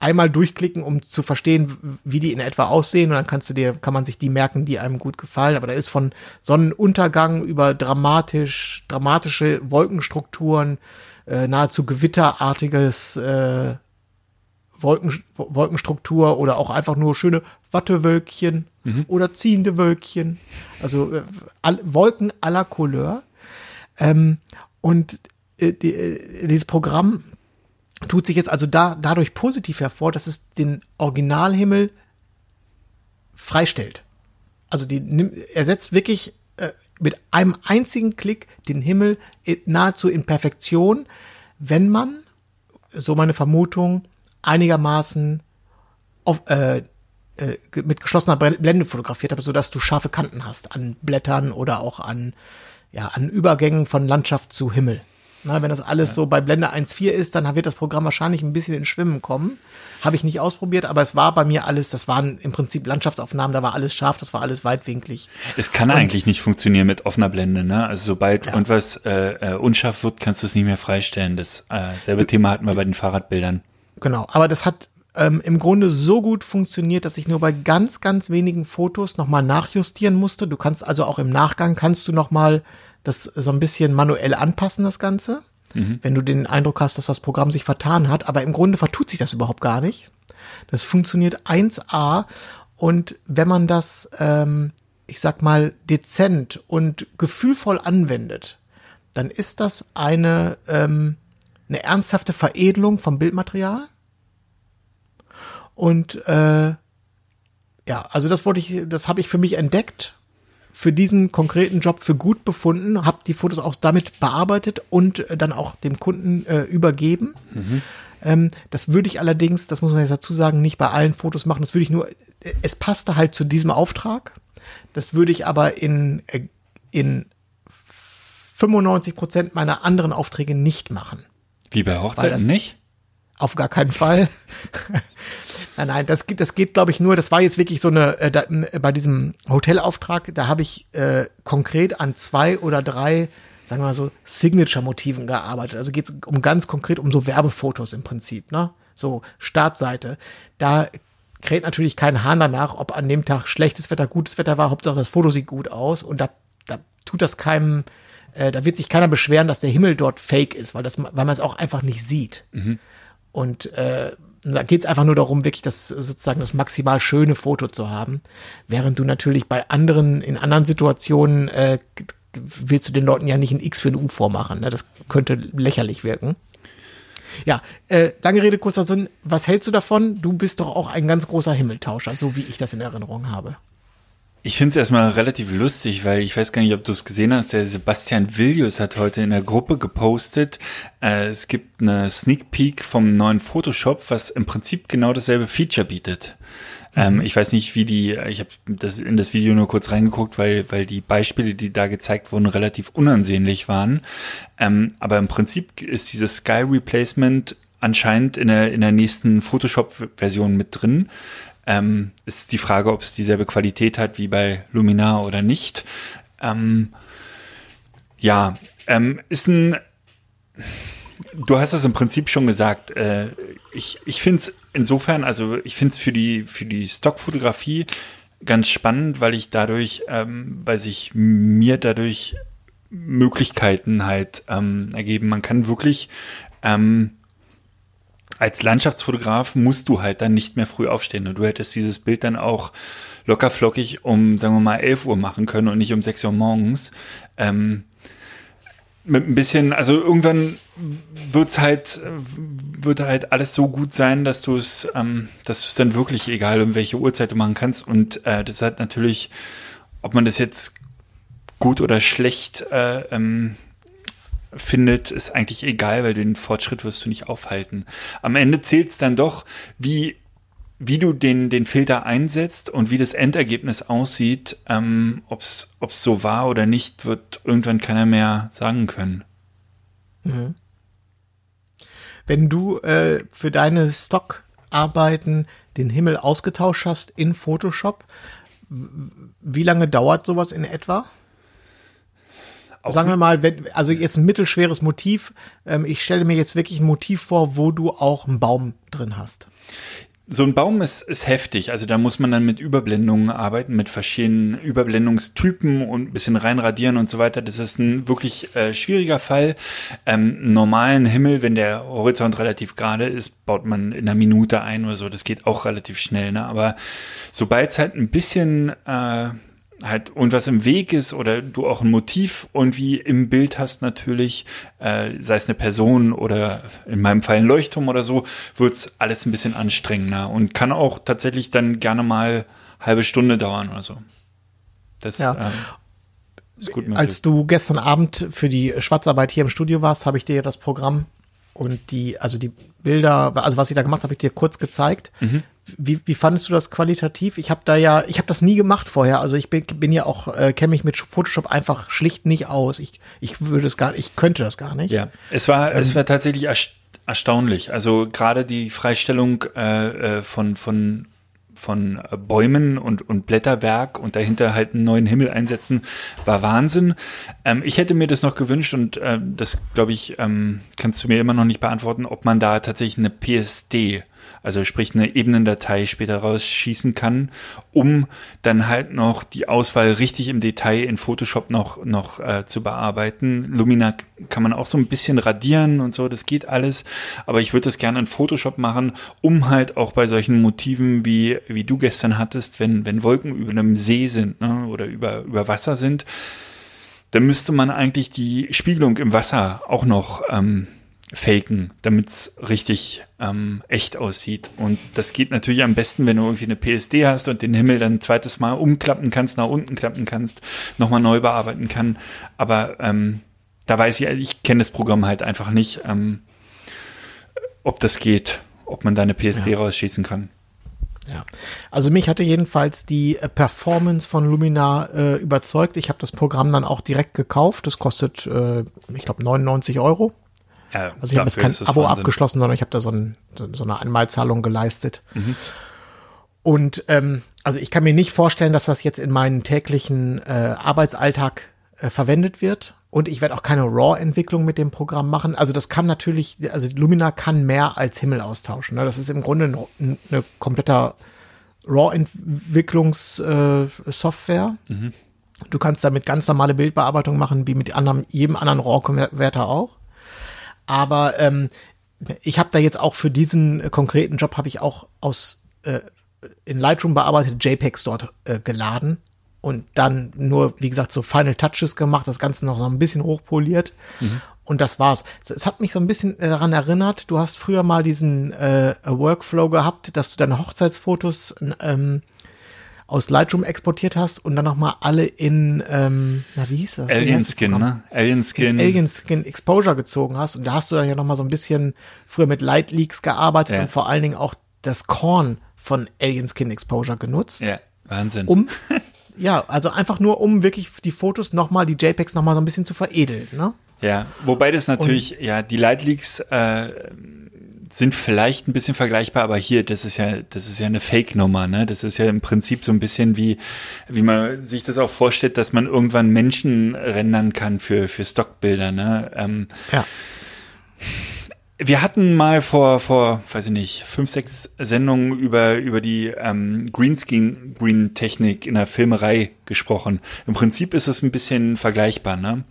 S2: einmal durchklicken, um zu verstehen, wie die in etwa aussehen. Und dann kannst du dir, kann man sich die merken, die einem gut gefallen. Aber da ist von Sonnenuntergang über dramatisch, dramatische Wolkenstrukturen, äh, nahezu gewitterartiges äh, Wolken, Wolkenstruktur oder auch einfach nur schöne Wattewölkchen mhm. oder ziehende Wölkchen. Also äh, all, Wolken aller Couleur. Ähm, und äh, die, äh, dieses Programm tut sich jetzt also da, dadurch positiv hervor, dass es den Originalhimmel freistellt. Also die ersetzt wirklich äh, mit einem einzigen Klick den Himmel nahezu in Perfektion, wenn man, so meine Vermutung, einigermaßen auf, äh, äh, mit geschlossener Blende fotografiert habe, sodass du scharfe Kanten hast an Blättern oder auch an, ja, an Übergängen von Landschaft zu Himmel. Na, wenn das alles ja. so bei Blende 1.4 ist, dann wird das Programm wahrscheinlich ein bisschen ins Schwimmen kommen. Habe ich nicht ausprobiert, aber es war bei mir alles, das waren im Prinzip Landschaftsaufnahmen, da war alles scharf, das war alles weitwinklig.
S1: Es kann und, eigentlich nicht funktionieren mit offener Blende, ne? Also sobald ja. irgendwas äh, äh, unscharf wird, kannst du es nicht mehr freistellen. Das äh, selbe Thema hatten wir bei den Fahrradbildern.
S2: Genau, aber das hat ähm, im Grunde so gut funktioniert, dass ich nur bei ganz, ganz wenigen Fotos nochmal nachjustieren musste. Du kannst also auch im Nachgang kannst du nochmal das so ein bisschen manuell anpassen, das Ganze. Mhm. Wenn du den Eindruck hast, dass das Programm sich vertan hat. Aber im Grunde vertut sich das überhaupt gar nicht. Das funktioniert 1A. Und wenn man das, ähm, ich sag mal, dezent und gefühlvoll anwendet, dann ist das eine, ähm, eine ernsthafte Veredelung vom Bildmaterial. Und äh, ja, also das wollte ich, das habe ich für mich entdeckt für diesen konkreten Job für gut befunden, habe die Fotos auch damit bearbeitet und äh, dann auch dem Kunden äh, übergeben. Mhm. Ähm, das würde ich allerdings, das muss man jetzt dazu sagen, nicht bei allen Fotos machen. Das würde ich nur, äh, es passte halt zu diesem Auftrag. Das würde ich aber in, äh, in 95 Prozent meiner anderen Aufträge nicht machen.
S1: Wie bei Hochzeiten nicht?
S2: Auf gar keinen Fall. Nein, nein, das geht, das geht, glaube ich, nur, das war jetzt wirklich so eine, äh, da, äh, bei diesem Hotelauftrag, da habe ich äh, konkret an zwei oder drei, sagen wir mal so, Signature-Motiven gearbeitet. Also geht es um ganz konkret um so Werbefotos im Prinzip, ne? So Startseite. Da kräht natürlich kein Hahn danach, ob an dem Tag schlechtes Wetter, gutes Wetter war. Hauptsache das Foto sieht gut aus und da, da tut das keinem, äh, da wird sich keiner beschweren, dass der Himmel dort fake ist, weil das, weil man es auch einfach nicht sieht. Mhm. Und äh, da geht es einfach nur darum, wirklich das sozusagen das maximal schöne Foto zu haben. Während du natürlich bei anderen, in anderen Situationen äh, willst du den Leuten ja nicht ein X für ein U vormachen. Ne? Das könnte lächerlich wirken. Ja, äh, lange Rede, kurzer Sinn. Was hältst du davon? Du bist doch auch ein ganz großer Himmeltauscher, so wie ich das in Erinnerung habe.
S1: Ich finde es erstmal relativ lustig, weil ich weiß gar nicht, ob du es gesehen hast. Der Sebastian Villius hat heute in der Gruppe gepostet. Äh, es gibt eine Sneak Peek vom neuen Photoshop, was im Prinzip genau dasselbe Feature bietet. Ähm, mhm. ich weiß nicht, wie die, ich habe das in das Video nur kurz reingeguckt, weil, weil die Beispiele, die da gezeigt wurden, relativ unansehnlich waren. Ähm, aber im Prinzip ist dieses Sky Replacement anscheinend in der, in der nächsten Photoshop-Version mit drin. Ähm, ist die Frage, ob es dieselbe Qualität hat wie bei Luminar oder nicht. Ähm, ja, ähm, ist ein. Du hast es im Prinzip schon gesagt. Äh, ich ich finde es insofern, also ich finde es für die für die Stockfotografie ganz spannend, weil ich dadurch, ähm, weil sich mir dadurch Möglichkeiten halt ähm, ergeben. Man kann wirklich ähm, als Landschaftsfotograf musst du halt dann nicht mehr früh aufstehen und du hättest dieses Bild dann auch locker flockig um, sagen wir mal, 11 Uhr machen können und nicht um 6 Uhr morgens. Ähm, mit ein bisschen, also irgendwann wird's halt, wird halt alles so gut sein, dass du es, ähm, dass du es dann wirklich egal um welche Uhrzeit du machen kannst. Und äh, das hat natürlich, ob man das jetzt gut oder schlecht äh, ähm, findet, ist eigentlich egal, weil den Fortschritt wirst du nicht aufhalten. Am Ende zählt es dann doch, wie wie du den, den Filter einsetzt und wie das Endergebnis aussieht, ähm, ob es so war oder nicht, wird irgendwann keiner mehr sagen können.
S2: Mhm. Wenn du äh, für deine Stockarbeiten den Himmel ausgetauscht hast in Photoshop, wie lange dauert sowas in etwa? Auch Sagen wir mal, wenn, also jetzt ein mittelschweres Motiv. Ähm, ich stelle mir jetzt wirklich ein Motiv vor, wo du auch einen Baum drin hast
S1: so ein Baum ist, ist heftig. Also da muss man dann mit Überblendungen arbeiten, mit verschiedenen Überblendungstypen und ein bisschen reinradieren und so weiter. Das ist ein wirklich äh, schwieriger Fall. Ähm, normalen Himmel, wenn der Horizont relativ gerade ist, baut man in einer Minute ein oder so. Das geht auch relativ schnell. Ne? Aber sobald es halt ein bisschen äh, halt irgendwas im Weg ist oder du auch ein Motiv irgendwie im Bild hast natürlich, äh, sei es eine Person oder in meinem Fall ein Leuchtturm oder so, wird's alles ein bisschen anstrengender und kann auch tatsächlich dann gerne mal halbe Stunde dauern oder so.
S2: Das ja. ähm, ist gut möglich. Als du gestern Abend für die Schwarzarbeit hier im Studio warst, habe ich dir das Programm und die, also die Bilder, also was ich da gemacht habe, ich dir kurz gezeigt. Mhm. Wie, wie fandest du das qualitativ? Ich habe da ja, ich habe das nie gemacht vorher. Also ich bin, bin ja auch, äh, kenne mich mit Photoshop einfach schlicht nicht aus. Ich, ich würde es gar, ich könnte das gar nicht.
S1: Ja, es war, ähm, es war tatsächlich erstaunlich. Also gerade die Freistellung äh, äh von von von äh, Bäumen und, und Blätterwerk und dahinter halt einen neuen Himmel einsetzen, war Wahnsinn. Ähm, ich hätte mir das noch gewünscht und äh, das, glaube ich, ähm, kannst du mir immer noch nicht beantworten, ob man da tatsächlich eine PSD also sprich eine Ebenendatei später rausschießen kann, um dann halt noch die Auswahl richtig im Detail in Photoshop noch, noch äh, zu bearbeiten. Lumina kann man auch so ein bisschen radieren und so, das geht alles, aber ich würde das gerne in Photoshop machen, um halt auch bei solchen Motiven, wie, wie du gestern hattest, wenn, wenn Wolken über einem See sind ne, oder über, über Wasser sind, dann müsste man eigentlich die Spiegelung im Wasser auch noch ähm, faken, damit es richtig ähm, echt aussieht. Und das geht natürlich am besten, wenn du irgendwie eine PSD hast und den Himmel dann ein zweites Mal umklappen kannst, nach unten klappen kannst, nochmal neu bearbeiten kann. Aber ähm, da weiß ich, ich kenne das Programm halt einfach nicht, ähm, ob das geht, ob man da eine PSD ja. rausschießen kann.
S2: Ja, also mich hatte jedenfalls die äh, Performance von Lumina äh, überzeugt. Ich habe das Programm dann auch direkt gekauft. Das kostet, äh, ich glaube, 99 Euro ja, also ich habe jetzt kein Abo Wahnsinn. abgeschlossen, sondern ich habe da so, ein, so, eine Einmalzahlung geleistet. Mhm. Und ähm, also ich kann mir nicht vorstellen, dass das jetzt in meinen täglichen äh, Arbeitsalltag äh, verwendet wird. Und ich werde auch keine RAW-Entwicklung mit dem Programm machen. Also das kann natürlich, also Lumina kann mehr als Himmel austauschen. Ne? Das ist im Grunde eine, eine kompletter RAW-Entwicklungssoftware. Äh, mhm. Du kannst damit ganz normale Bildbearbeitung machen, wie mit anderem, jedem anderen RAW-Konverter auch. Aber ähm, ich habe da jetzt auch für diesen äh, konkreten Job habe ich auch aus äh, in Lightroom bearbeitete JPEGs dort äh, geladen und dann nur, wie gesagt, so Final Touches gemacht, das Ganze noch so ein bisschen hochpoliert. Mhm. Und das war's. Es hat mich so ein bisschen äh, daran erinnert, du hast früher mal diesen äh, Workflow gehabt, dass du deine Hochzeitsfotos ähm, aus Lightroom exportiert hast und dann nochmal alle in, ähm, na wie hieß das?
S1: Alien Skin, ne?
S2: Alien Skin. Alien Skin Exposure gezogen hast und da hast du dann ja nochmal so ein bisschen früher mit Light Leaks gearbeitet ja. und vor allen Dingen auch das Korn von Alien Skin Exposure genutzt.
S1: Ja, Wahnsinn.
S2: Um, ja, also einfach nur, um wirklich die Fotos nochmal, die JPEGs nochmal so ein bisschen zu veredeln, ne?
S1: Ja, wobei das natürlich, und, ja, die Light Leaks, äh, sind vielleicht ein bisschen vergleichbar, aber hier, das ist ja, das ist ja eine Fake-Nummer, ne? Das ist ja im Prinzip so ein bisschen wie, wie man sich das auch vorstellt, dass man irgendwann Menschen rendern kann für, für Stockbilder, ne? Ähm,
S2: ja.
S1: Wir hatten mal vor, vor, weiß ich nicht, fünf, sechs Sendungen über, über die ähm, Greenscreen-Technik in der Filmerei gesprochen. Im Prinzip ist es ein bisschen vergleichbar, ne?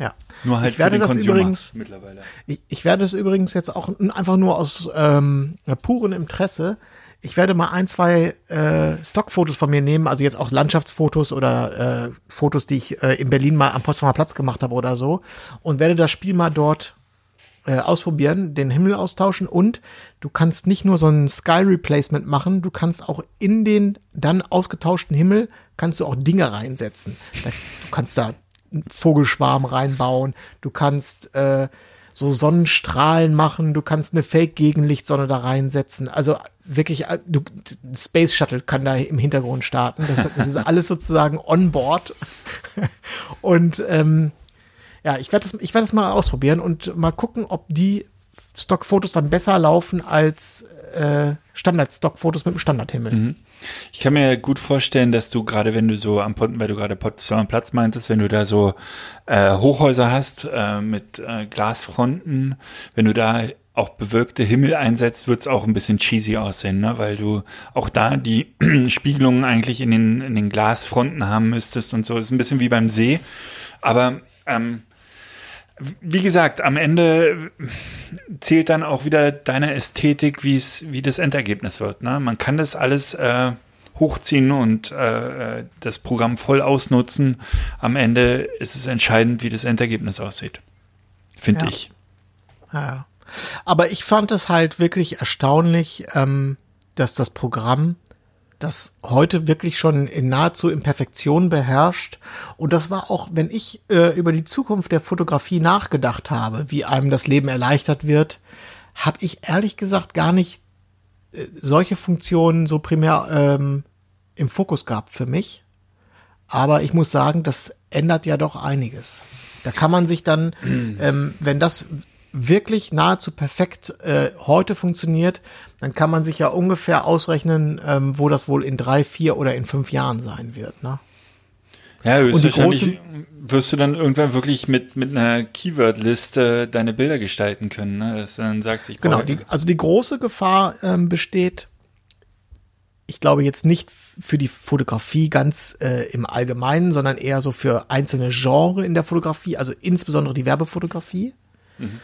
S2: Ja.
S1: Nur halt
S2: ich werde das Consumer übrigens, mittlerweile. Ich, ich werde es übrigens jetzt auch einfach nur aus ähm, purem Interesse. Ich werde mal ein, zwei äh, Stockfotos von mir nehmen, also jetzt auch Landschaftsfotos oder äh, Fotos, die ich äh, in Berlin mal am Potsdamer Platz gemacht habe oder so, und werde das Spiel mal dort äh, ausprobieren, den Himmel austauschen und du kannst nicht nur so ein Sky Replacement machen, du kannst auch in den dann ausgetauschten Himmel kannst du auch Dinge reinsetzen. Da, du kannst da Vogelschwarm reinbauen. Du kannst äh, so Sonnenstrahlen machen, du kannst eine Fake-Gegenlichtsonne da reinsetzen. Also wirklich, äh, du, Space Shuttle kann da im Hintergrund starten. Das, das ist alles sozusagen on board. Und ähm, ja, ich werde das, ich werde das mal ausprobieren und mal gucken, ob die Stockfotos dann besser laufen als äh, Standard-Stockfotos mit dem Standardhimmel. Mhm.
S1: Ich kann mir gut vorstellen, dass du gerade, wenn du so am weil du gerade Potsdamer Platz meintest, wenn du da so äh, Hochhäuser hast äh, mit äh, Glasfronten, wenn du da auch bewölkte Himmel einsetzt, wird's auch ein bisschen cheesy aussehen, ne? weil du auch da die Spiegelungen eigentlich in den, in den Glasfronten haben müsstest und so. ist ein bisschen wie beim See. Aber ähm, wie gesagt, am Ende zählt dann auch wieder deine Ästhetik, wie es, wie das Endergebnis wird. Ne? Man kann das alles äh, hochziehen und äh, das Programm voll ausnutzen. Am Ende ist es entscheidend, wie das Endergebnis aussieht. Finde
S2: ja.
S1: ich.
S2: Ja. Aber ich fand es halt wirklich erstaunlich, ähm, dass das Programm das heute wirklich schon in nahezu in Perfektion beherrscht. Und das war auch, wenn ich äh, über die Zukunft der Fotografie nachgedacht habe, wie einem das Leben erleichtert wird, habe ich ehrlich gesagt gar nicht äh, solche Funktionen so primär ähm, im Fokus gehabt für mich. Aber ich muss sagen, das ändert ja doch einiges. Da kann man sich dann, ähm, wenn das wirklich nahezu perfekt äh, heute funktioniert, dann kann man sich ja ungefähr ausrechnen, ähm, wo das wohl in drei, vier oder in fünf Jahren sein wird. Ne?
S1: Ja, höchstwahrscheinlich wirst du dann irgendwann wirklich mit, mit einer Keyword-Liste deine Bilder gestalten können, ne? dass du dann sagst, ich
S2: Genau, die, also die große Gefahr ähm, besteht, ich glaube jetzt nicht für die Fotografie ganz äh, im Allgemeinen, sondern eher so für einzelne Genre in der Fotografie, also insbesondere die Werbefotografie. Mhm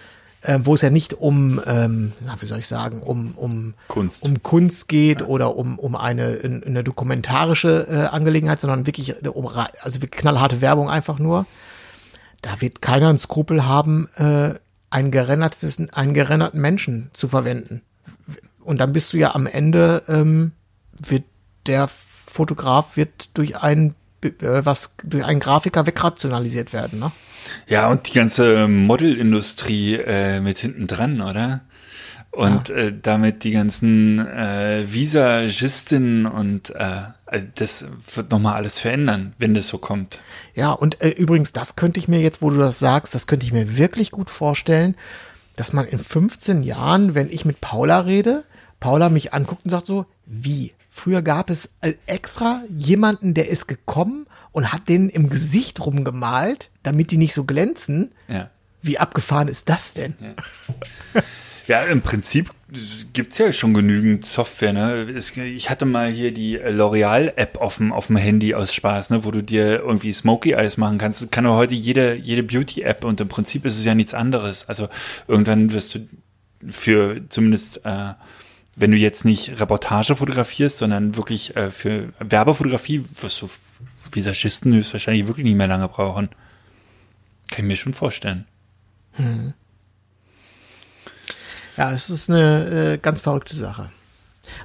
S2: äh, wo es ja nicht um, ähm, wie soll ich sagen, um, um
S1: Kunst,
S2: um Kunst geht ja. oder um, um eine, eine dokumentarische äh, Angelegenheit, sondern wirklich um also knallharte Werbung einfach nur. Da wird keiner ein Skrupel haben, äh, einen, gerendertes, einen gerenderten Menschen zu verwenden. Und dann bist du ja am Ende, ähm, wird der Fotograf wird durch einen, äh, was, durch einen Grafiker wegrationalisiert werden, ne?
S1: Ja, und die ganze Modelindustrie äh, mit hinten dran, oder? Und ja. äh, damit die ganzen äh, Visagistinnen und äh, also das wird nochmal alles verändern, wenn das so kommt.
S2: Ja, und äh, übrigens, das könnte ich mir jetzt, wo du das sagst, das könnte ich mir wirklich gut vorstellen, dass man in 15 Jahren, wenn ich mit Paula rede, Paula mich anguckt und sagt so, wie? Früher gab es äh, extra jemanden, der ist gekommen und hat denen im Gesicht rumgemalt, damit die nicht so glänzen.
S1: Ja.
S2: Wie abgefahren ist das denn?
S1: Ja. Ja, im Prinzip gibt's ja schon genügend Software. Ne? Ich hatte mal hier die L'Oreal-App auf dem, auf dem Handy aus Spaß, ne? wo du dir irgendwie Smoky Eyes machen kannst. Das kann auch heute jede, jede Beauty-App und im Prinzip ist es ja nichts anderes. Also irgendwann wirst du für zumindest äh, wenn du jetzt nicht Reportage fotografierst, sondern wirklich äh, für Werbefotografie wirst du Visagisten wahrscheinlich wirklich nicht mehr lange brauchen. Kann ich mir schon vorstellen. Hm.
S2: Ja, es ist eine äh, ganz verrückte Sache.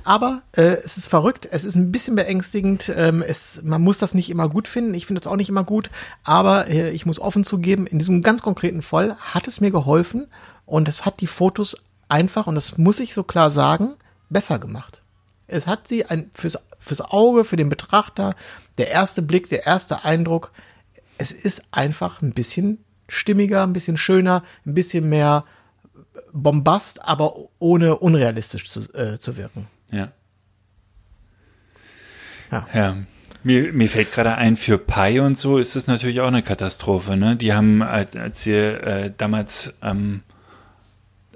S2: Aber äh, es ist verrückt, es ist ein bisschen beängstigend. Ähm, es, man muss das nicht immer gut finden. Ich finde es auch nicht immer gut. Aber äh, ich muss offen zugeben, in diesem ganz konkreten Fall hat es mir geholfen und es hat die Fotos einfach, und das muss ich so klar sagen, besser gemacht. Es hat sie ein, fürs, fürs Auge, für den Betrachter, der erste Blick, der erste Eindruck, es ist einfach ein bisschen stimmiger, ein bisschen schöner, ein bisschen mehr Bombast, aber ohne unrealistisch zu, äh, zu wirken.
S1: Ja. Ja. ja. Mir, mir fällt gerade ein, für Pi und so ist das natürlich auch eine Katastrophe. Ne? Die haben, als wir äh, damals ähm,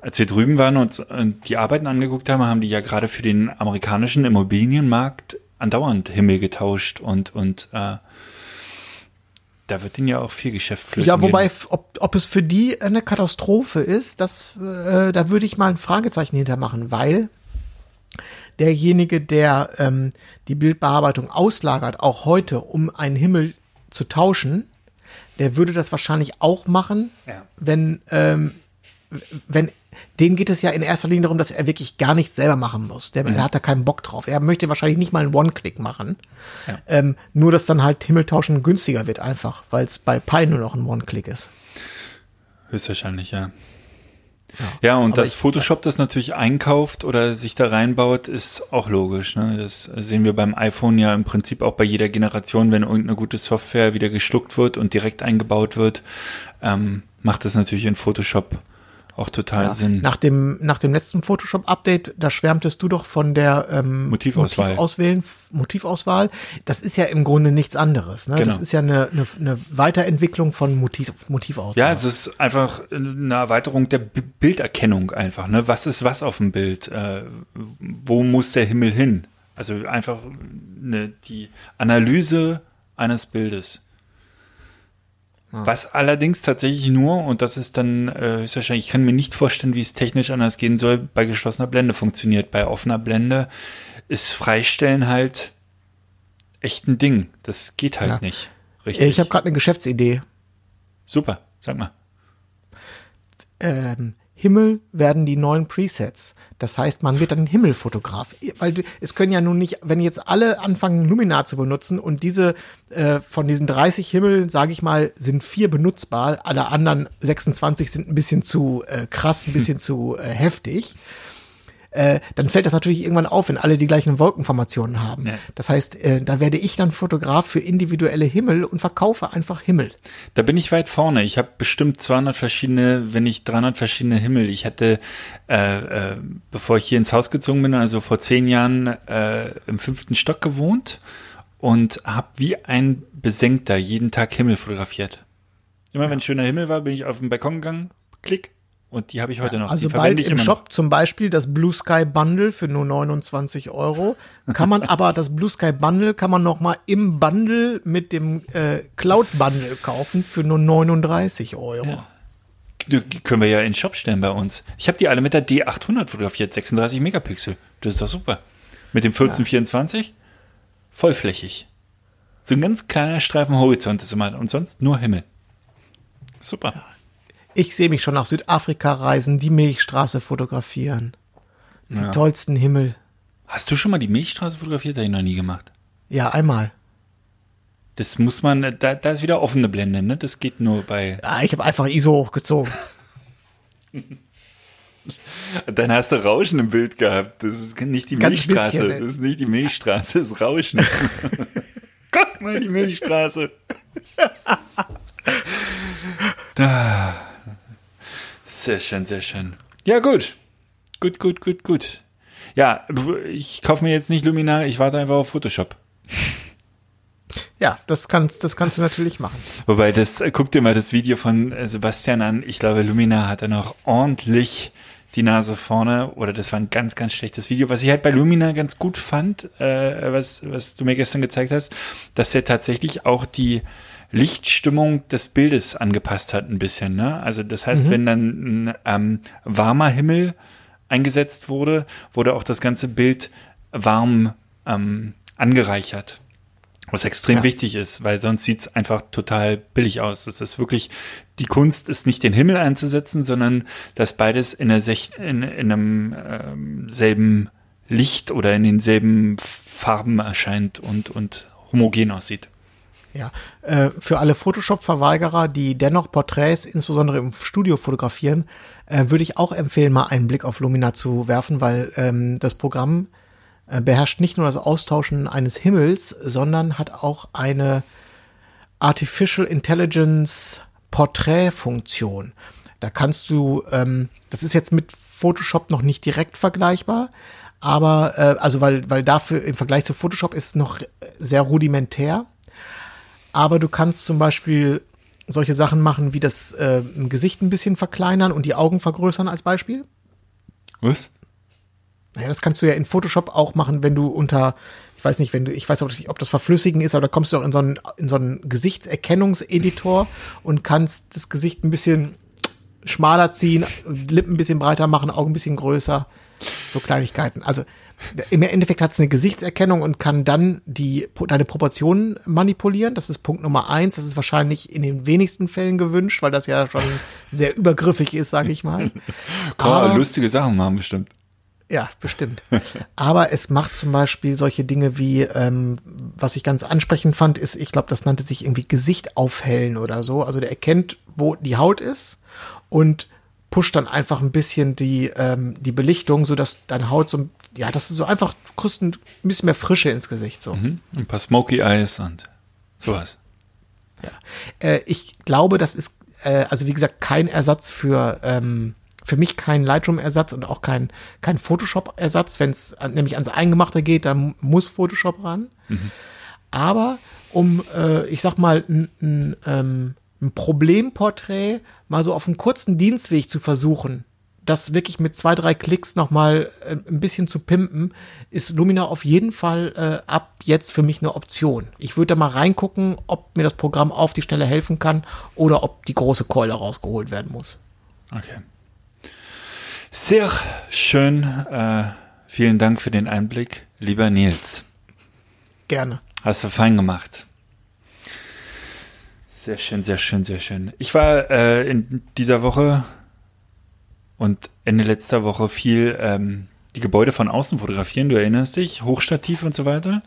S1: als wir drüben waren und, und die Arbeiten angeguckt haben, haben die ja gerade für den amerikanischen Immobilienmarkt andauernd Himmel getauscht und, und äh, da wird ihnen ja auch viel Geschäft flöten
S2: Ja, wobei, ob, ob es für die eine Katastrophe ist, das, äh, da würde ich mal ein Fragezeichen hintermachen, weil derjenige, der ähm, die Bildbearbeitung auslagert, auch heute, um einen Himmel zu tauschen, der würde das wahrscheinlich auch machen, ja. wenn, ähm, wenn dem geht es ja in erster Linie darum, dass er wirklich gar nichts selber machen muss. Der, mhm. hat da keinen Bock drauf. Er möchte wahrscheinlich nicht mal einen One-Click machen. Ja. Ähm, nur, dass dann halt Himmeltauschen günstiger wird einfach, weil es bei Pi nur noch ein One-Click ist.
S1: Höchstwahrscheinlich, ja. Ja, und
S2: Aber
S1: dass Photoshop das natürlich einkauft oder sich da reinbaut, ist auch logisch. Ne? Das sehen wir beim iPhone ja im Prinzip auch bei jeder Generation, wenn irgendeine gute Software wieder geschluckt wird und direkt eingebaut wird, ähm, macht das natürlich in Photoshop auch total
S2: Ja,
S1: Sinn.
S2: Nach dem, nach dem letzten Photoshop-Update, da schwärmtest du doch von der ähm,
S1: Motivauswahl.
S2: Motivauswählen, Motivauswahl. Das ist ja im Grunde nichts anderes. Ne? Das
S1: Genau.
S2: ist ja eine, eine, eine Weiterentwicklung von Motiv, Motivauswahl.
S1: Ja, es ist einfach eine Erweiterung der B Bilderkennung einfach. Ne? Was ist was auf dem Bild? Äh, wo muss der Himmel hin? Also einfach eine, die Analyse eines Bildes. Was allerdings tatsächlich nur, und das ist dann äh, höchstwahrscheinlich, ich kann mir nicht vorstellen, wie es technisch anders gehen soll, bei geschlossener Blende funktioniert. Bei offener Blende ist Freistellen halt echt ein Ding. Das geht halt
S2: Ja.
S1: nicht. Richtig.
S2: ich habe gerade eine Geschäftsidee.
S1: Super, sag mal.
S2: ähm, Himmel werden die neuen Presets. Das heißt, man wird dann Himmelfotograf. Weil es können ja nun nicht, wenn jetzt alle anfangen, Luminar zu benutzen und diese äh, von diesen 30 Himmeln, sage ich mal, sind vier benutzbar, alle anderen 26 sind ein bisschen zu äh, krass, ein bisschen zu äh, heftig. Äh, dann fällt das natürlich irgendwann auf, wenn alle die gleichen Wolkenformationen haben.
S1: Ja.
S2: Das heißt, äh, da werde ich dann Fotograf für individuelle Himmel und verkaufe einfach Himmel.
S1: Da bin ich weit vorne. Ich habe bestimmt 200 verschiedene, wenn nicht 300 verschiedene Himmel. Ich hatte, äh, äh, bevor ich hier ins Haus gezogen bin, also vor zehn Jahren äh, im fünften Stock gewohnt und habe wie ein Besenkter jeden Tag Himmel fotografiert. Immer wenn schöner Himmel war, bin ich auf den Balkon gegangen, klick, und die habe ich heute noch.
S2: Also bald im Shop zum Beispiel das Blue Sky Bundle für nur 29 Euro. Kann man aber das Blue Sky Bundle kann man noch mal im Bundle mit dem äh, Cloud Bundle kaufen für nur 39 Euro.
S1: Die die können wir ja in den Shop stellen bei uns. Ich habe die alle mit der D800 fotografiert, 36 Megapixel. Das ist doch super. Mit dem 1424 vollflächig. So ein ganz kleiner Streifen Horizont ist immer und sonst nur Himmel. Super.
S2: Ich sehe mich schon nach Südafrika reisen, die Milchstraße fotografieren. Die
S1: Ja.
S2: tollsten Himmel.
S1: Hast du schon mal die Milchstraße fotografiert? Habe ich noch nie gemacht.
S2: Ja, einmal.
S1: Das muss man, da, da ist wieder offene Blende, ne? Das geht nur bei.
S2: Ah, ich habe einfach ISO hochgezogen.
S1: Dann hast du Rauschen im Bild gehabt. Das ist nicht die
S2: Ganz
S1: Milchstraße.
S2: bisschen, ne?
S1: das ist nicht die Milchstraße, das ist Rauschen. Guck mal, die Milchstraße. da. Sehr schön, sehr schön. Ja, gut. Gut, gut, gut, gut. Ja, ich kaufe mir jetzt nicht Luminar, ich warte einfach auf Photoshop.
S2: Ja, das kannst, das kannst du natürlich machen.
S1: Wobei, das, äh, guck dir mal das Video von äh, Sebastian an. Ich glaube, Lumina hat da noch ordentlich die Nase vorne. Oder das war ein ganz, ganz schlechtes Video. Was ich halt bei Lumina ganz gut fand, äh, was, was du mir gestern gezeigt hast, dass er tatsächlich auch die Lichtstimmung des Bildes angepasst hat ein bisschen. Ne? Also das heißt, wenn dann ein ähm, warmer Himmel eingesetzt wurde, wurde auch das ganze Bild warm ähm, angereichert. Was extrem
S2: Ja.
S1: wichtig ist, weil sonst sieht's einfach total billig aus. Das ist wirklich, die Kunst ist nicht den Himmel einzusetzen, sondern dass beides in, der Sech, in, in einem ähm, selben Licht oder in denselben Farben erscheint und, und homogen aussieht.
S2: Ja, äh, für alle Photoshop-Verweigerer, die dennoch Porträts, insbesondere im Studio fotografieren, äh, würde ich auch empfehlen, mal einen Blick auf Lumina zu werfen, weil ähm, das Programm äh, beherrscht nicht nur das Austauschen eines Himmels, sondern hat auch eine Artificial Intelligence Porträtfunktion. Da kannst du, ähm, das ist jetzt mit Photoshop noch nicht direkt vergleichbar, aber also weil weil dafür im Vergleich zu Photoshop ist noch sehr rudimentär. Aber du kannst zum Beispiel solche Sachen machen, wie das äh, ein Gesicht ein bisschen verkleinern und die Augen vergrößern als Beispiel.
S1: Was?
S2: Naja, das kannst du ja in Photoshop auch machen, wenn du unter, ich weiß nicht, wenn du, ich weiß nicht, ob das verflüssigen ist, aber da kommst du auch in so einen, in so einen Gesichtserkennungseditor und kannst das Gesicht ein bisschen schmaler ziehen, Lippen ein bisschen breiter machen, Augen ein bisschen größer, so Kleinigkeiten. Also im Endeffekt hat es eine Gesichtserkennung und kann dann die deine Proportionen manipulieren. Das ist Punkt Nummer eins. Das ist wahrscheinlich in den wenigsten Fällen gewünscht, weil das ja schon sehr übergriffig ist, sage ich mal.
S1: Kann man
S2: Aber-
S1: lustige Sachen machen, bestimmt.
S2: ja, bestimmt. Aber es macht zum Beispiel solche Dinge wie, ähm, was ich ganz ansprechend fand, ist, ich glaube, das nannte sich irgendwie Gesicht aufhellen oder so. Also der erkennt, wo die Haut ist und pusht dann einfach ein bisschen die, ähm, die Belichtung, sodass deine Haut so, ja, das ist so einfach, kriegst ein bisschen mehr Frische ins Gesicht so.
S1: Mhm. Ein paar Smoky Eyes und sowas.
S2: Ja. Äh, ich glaube, das ist, äh, also wie gesagt, kein Ersatz für, ähm, für mich kein Lightroom-Ersatz und auch kein, kein Photoshop-Ersatz. Wenn es nämlich ans Eingemachte geht, dann muss Photoshop ran. Aber um, äh, ich sag mal, ein, ein, ähm, ein Problemporträt mal so auf einem kurzen Dienstweg zu versuchen, das wirklich mit zwei, drei Klicks nochmal äh, ein bisschen zu pimpen, ist Lumina auf jeden Fall äh, ab jetzt für mich eine Option. Ich würde da mal reingucken, ob mir das Programm auf die Schnelle helfen kann oder ob die große Keule rausgeholt werden muss.
S1: Okay. Sehr schön. Äh, vielen Dank für den Einblick, lieber Nils.
S2: Gerne.
S1: Hast du fein gemacht. Sehr schön, sehr schön, sehr schön. Ich war äh, in dieser Woche und Ende letzter Woche viel ähm, die Gebäude von außen fotografieren. Du erinnerst dich, Hochstativ und so weiter.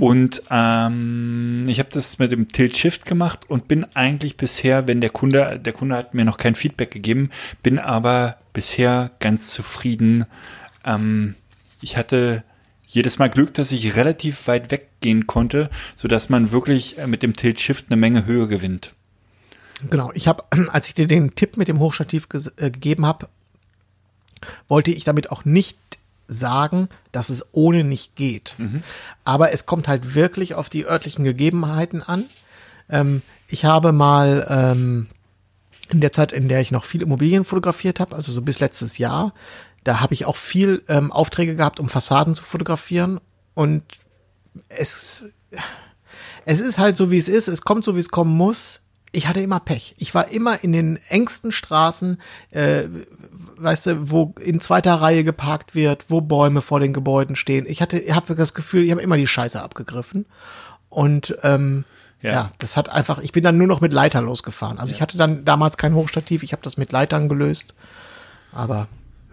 S1: Und ähm, ich habe das mit dem Tilt Shift gemacht und bin eigentlich bisher, wenn der Kunde, der Kunde hat mir noch kein Feedback gegeben, bin aber bisher ganz zufrieden. Ähm, ich hatte jedes Mal Glück, dass ich relativ weit weggehen konnte, so dass man wirklich äh, mit dem Tilt Shift eine Menge Höhe gewinnt.
S2: Genau, ich habe, als ich dir den Tipp mit dem Hochstativ ges- äh, gegeben habe, wollte ich damit auch nicht sagen, dass es ohne nicht geht. Aber es kommt halt wirklich auf die örtlichen Gegebenheiten an. Ähm, ich habe mal ähm, in der Zeit, in der ich noch viel Immobilien fotografiert habe, also so bis letztes Jahr, da habe ich auch viel ähm, Aufträge gehabt, um Fassaden zu fotografieren. Und es, es ist halt so, wie es ist. Es kommt so, wie es kommen muss. Ich hatte immer Pech. Ich war immer in den engsten Straßen, äh, weißt du, wo in zweiter Reihe geparkt wird, wo Bäume vor den Gebäuden stehen. Ich hatte, ich habe das Gefühl, ich habe immer die Scheiße abgegriffen. Und ähm,
S1: Ja.
S2: ja. das hat einfach, ich bin dann nur noch mit Leitern losgefahren. Also ich hatte dann damals kein Hochstativ, ich habe das mit Leitern gelöst. Aber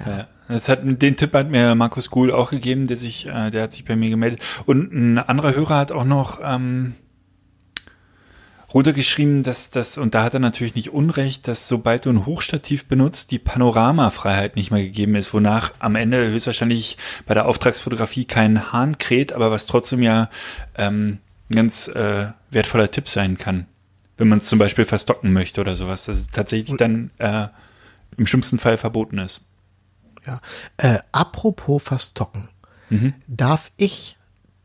S1: Ja. Das hat, den Tipp hat mir Markus Guhl auch gegeben, der sich, äh, der hat sich bei mir gemeldet. Und ein anderer Hörer hat auch noch ähm, runtergeschrieben, dass das, und da hat er natürlich nicht Unrecht, dass sobald du ein Hochstativ benutzt, die Panoramafreiheit nicht mehr gegeben ist, wonach am Ende höchstwahrscheinlich bei der Auftragsfotografie kein Hahn kräht, aber was trotzdem ja ähm, ein ganz äh, wertvoller Tipp sein kann, wenn man es zum Beispiel verstocken möchte oder sowas, dass es tatsächlich dann äh, im schlimmsten Fall verboten ist.
S2: Ja. Äh, apropos Verstocken. Darf ich,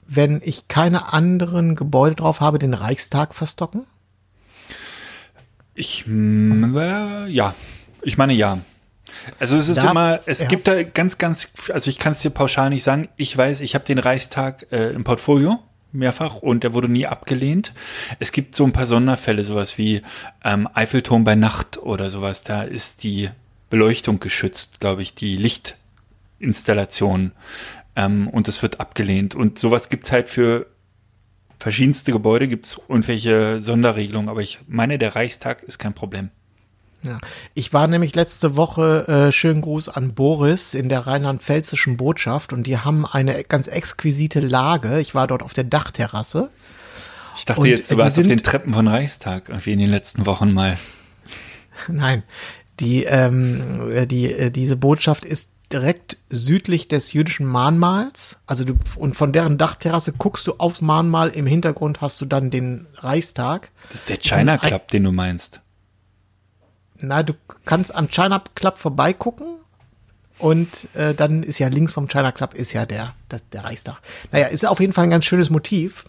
S2: wenn ich keine anderen Gebäude drauf habe, den Reichstag verstocken?
S1: Ich, äh, ja, ich meine ja. Also es ist
S2: Darf-
S1: immer, es
S2: ja.
S1: gibt da ganz, ganz, also ich kann es dir pauschal nicht sagen. Ich weiß, ich habe den Reichstag äh, im Portfolio mehrfach und der wurde nie abgelehnt. Es gibt so ein paar Sonderfälle, sowas wie ähm, Eiffelturm bei Nacht oder sowas. Da ist die Beleuchtung geschützt, glaube ich, die Lichtinstallation ähm, und es wird abgelehnt. Und sowas gibt's halt für verschiedenste Gebäude, gibt's irgendwelche Sonderregelungen, aber ich meine, der Reichstag ist kein Problem.
S2: Ja. Ich war nämlich letzte Woche, äh, schönen Gruß an Boris in der rheinland-pfälzischen Botschaft und die haben eine ganz exquisite Lage. Ich war dort auf der Dachterrasse.
S1: Ich dachte
S2: Und,
S1: jetzt, du warst auf den Treppen von Reichstag irgendwie in den letzten Wochen mal.
S2: Nein, die, ähm, äh, die, äh, diese Botschaft ist direkt südlich des jüdischen Mahnmals. Also du, und von deren Dachterrasse guckst du aufs Mahnmal. Im Hintergrund hast du dann den Reichstag.
S1: Das ist der China
S2: ein-
S1: Club, den du meinst.
S2: Na, du kannst am China Club vorbeigucken und äh, dann ist ja links vom China Club ist ja der, der, der Reichstag. Naja, ist auf jeden Fall ein ganz schönes Motiv.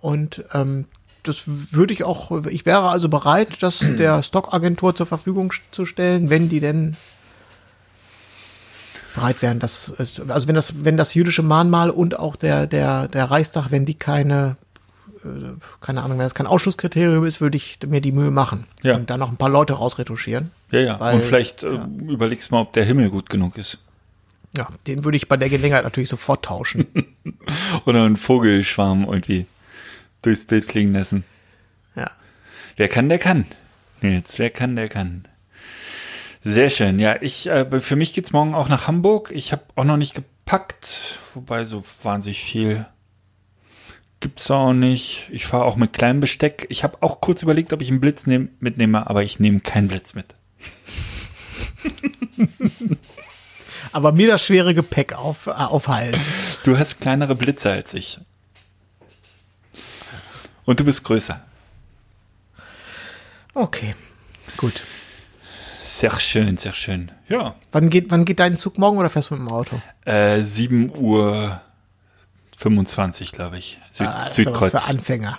S2: Und ähm, das würde ich auch, ich wäre also bereit, das der Stockagentur zur Verfügung zu stellen, wenn die denn bereit wären, das, äh, also wenn das, wenn das jüdische Mahnmal und auch der, der, der Reichstag, wenn die keine, äh, keine Ahnung, wenn das kein Ausschlusskriterium ist, würde ich mir die Mühe machen.
S1: Ja.
S2: Und dann noch ein paar Leute rausretuschieren.
S1: Ja, ja.
S2: Weil-
S1: Und vielleicht äh, überlegst mal, ob der Himmel gut genug ist.
S2: Ja, den würde ich bei der Gelegenheit natürlich sofort tauschen.
S1: Oder einen Vogelschwarm irgendwie durchs Bild fliegen lassen.
S2: ja.
S1: Wer kann, der kann. Jetzt, wer kann, der kann. Sehr schön. Ja, ich, äh, für mich geht's morgen auch nach Hamburg. Ich habe auch noch nicht gepackt, wobei so wahnsinnig viel gibt's auch nicht. Ich fahre auch mit kleinem Besteck. Ich habe auch kurz überlegt, ob ich einen Blitz nehm, mitnehme, aber ich nehme keinen Blitz mit.
S2: Aber mir das schwere Gepäck auf, äh, aufhalsen.
S1: Du hast kleinere Blitze als ich. Und du bist größer.
S2: Okay, gut.
S1: Sehr schön, sehr schön. Ja.
S2: Wann geht, wann geht dein Zug morgen oder fährst du mit dem Auto?
S1: Äh, 7 Uhr 25, glaube ich. Süd,
S2: Ah,
S1: Südkreuz.
S2: für Anfänger.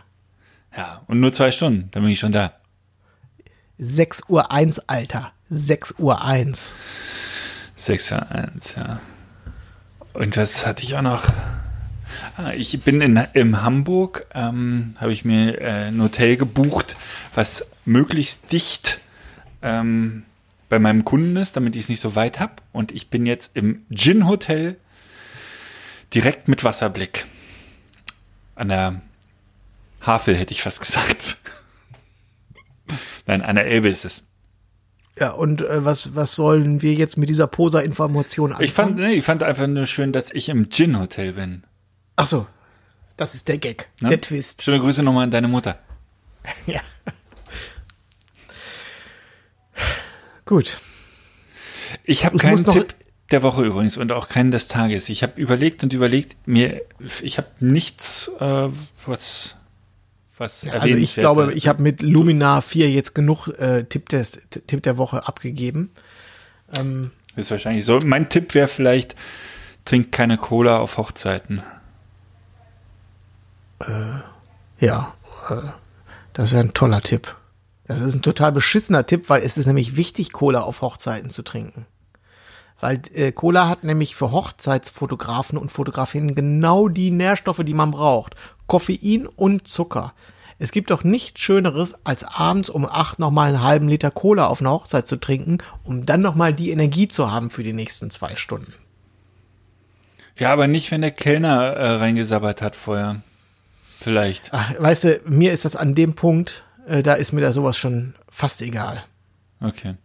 S1: Ja, und nur zwei Stunden, dann bin ich schon da.
S2: 6 Uhr 1, Alter. 6 Uhr 1.
S1: 6 Uhr 1, ja. Und was hatte ich auch noch? Ah, ich bin in, in Hamburg, ähm, habe ich mir äh, ein Hotel gebucht, was möglichst dicht ähm, bei meinem Kunden ist, damit ich es nicht so weit habe. Und ich bin jetzt im Gin Hotel direkt mit Wasserblick. An der Havel hätte ich fast gesagt. Nein, an der Elbe ist es.
S2: Ja, und äh, was, was sollen wir jetzt mit dieser Posa-Information anfangen?
S1: Ich fand, nee, ich fand einfach nur schön, dass ich im Gin Hotel bin.
S2: Ach so, das ist der Gag,
S1: Ne?
S2: der Twist.
S1: Schöne Grüße nochmal an deine Mutter.
S2: Ja. Gut.
S1: Ich habe keinen Tipp der Woche übrigens und auch keinen des Tages. Ich habe überlegt und überlegt, mir, ich habe nichts, äh, was, was
S2: Ja, also ich glaube, ich habe mit Luminar 4 jetzt genug äh, Tipp, des, Tipp der Woche abgegeben. Ähm,
S1: ist wahrscheinlich so. Mein Tipp wäre vielleicht, trink keine Cola auf Hochzeiten.
S2: Ja, äh, das wäre ein toller Tipp. Das ist ein total beschissener Tipp, weil es ist nämlich wichtig, Cola auf Hochzeiten zu trinken. Weil äh, Cola hat nämlich für Hochzeitsfotografen und Fotografinnen genau die Nährstoffe, die man braucht. Koffein und Zucker. Es gibt doch nichts Schöneres, als abends um acht nochmal einen halben Liter Cola auf einer Hochzeit zu trinken, um dann nochmal die Energie zu haben für die nächsten zwei Stunden.
S1: Ja, aber nicht, wenn der Kellner äh, reingesabbert hat vorher. Vielleicht.
S2: Ach, weißt du, mir ist das an dem Punkt, äh, da ist mir da sowas schon fast egal.
S1: Okay.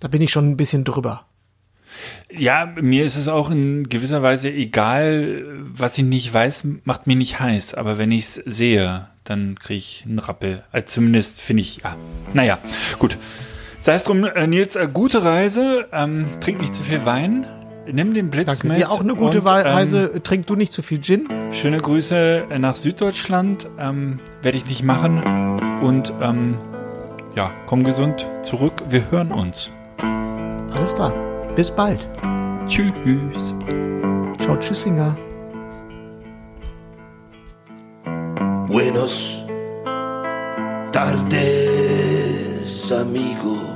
S2: Da bin ich schon ein bisschen drüber.
S1: Ja, mir ist es auch in gewisser Weise egal, was ich nicht weiß, macht mich nicht heiß. Aber wenn ich es sehe, dann kriege ich einen Rappel. Also zumindest finde ich, ja. Naja, gut. Sei es drum, äh, Nils, äh, gute Reise. Ähm, trink nicht zu viel Wein. Nimm den Blitz
S2: Danke.
S1: mit.
S2: Dir auch eine gute
S1: und,
S2: Reise. Trink du nicht zu viel Gin.
S1: Ähm, schöne Grüße nach Süddeutschland. Ähm, Werde ich nicht machen. Und ähm, ja, komm gesund zurück. Wir hören uns.
S2: Alles klar. Bis bald.
S1: Tschüss.
S2: Ciao, Tschüssinger.
S3: Buenos tardes, amigo.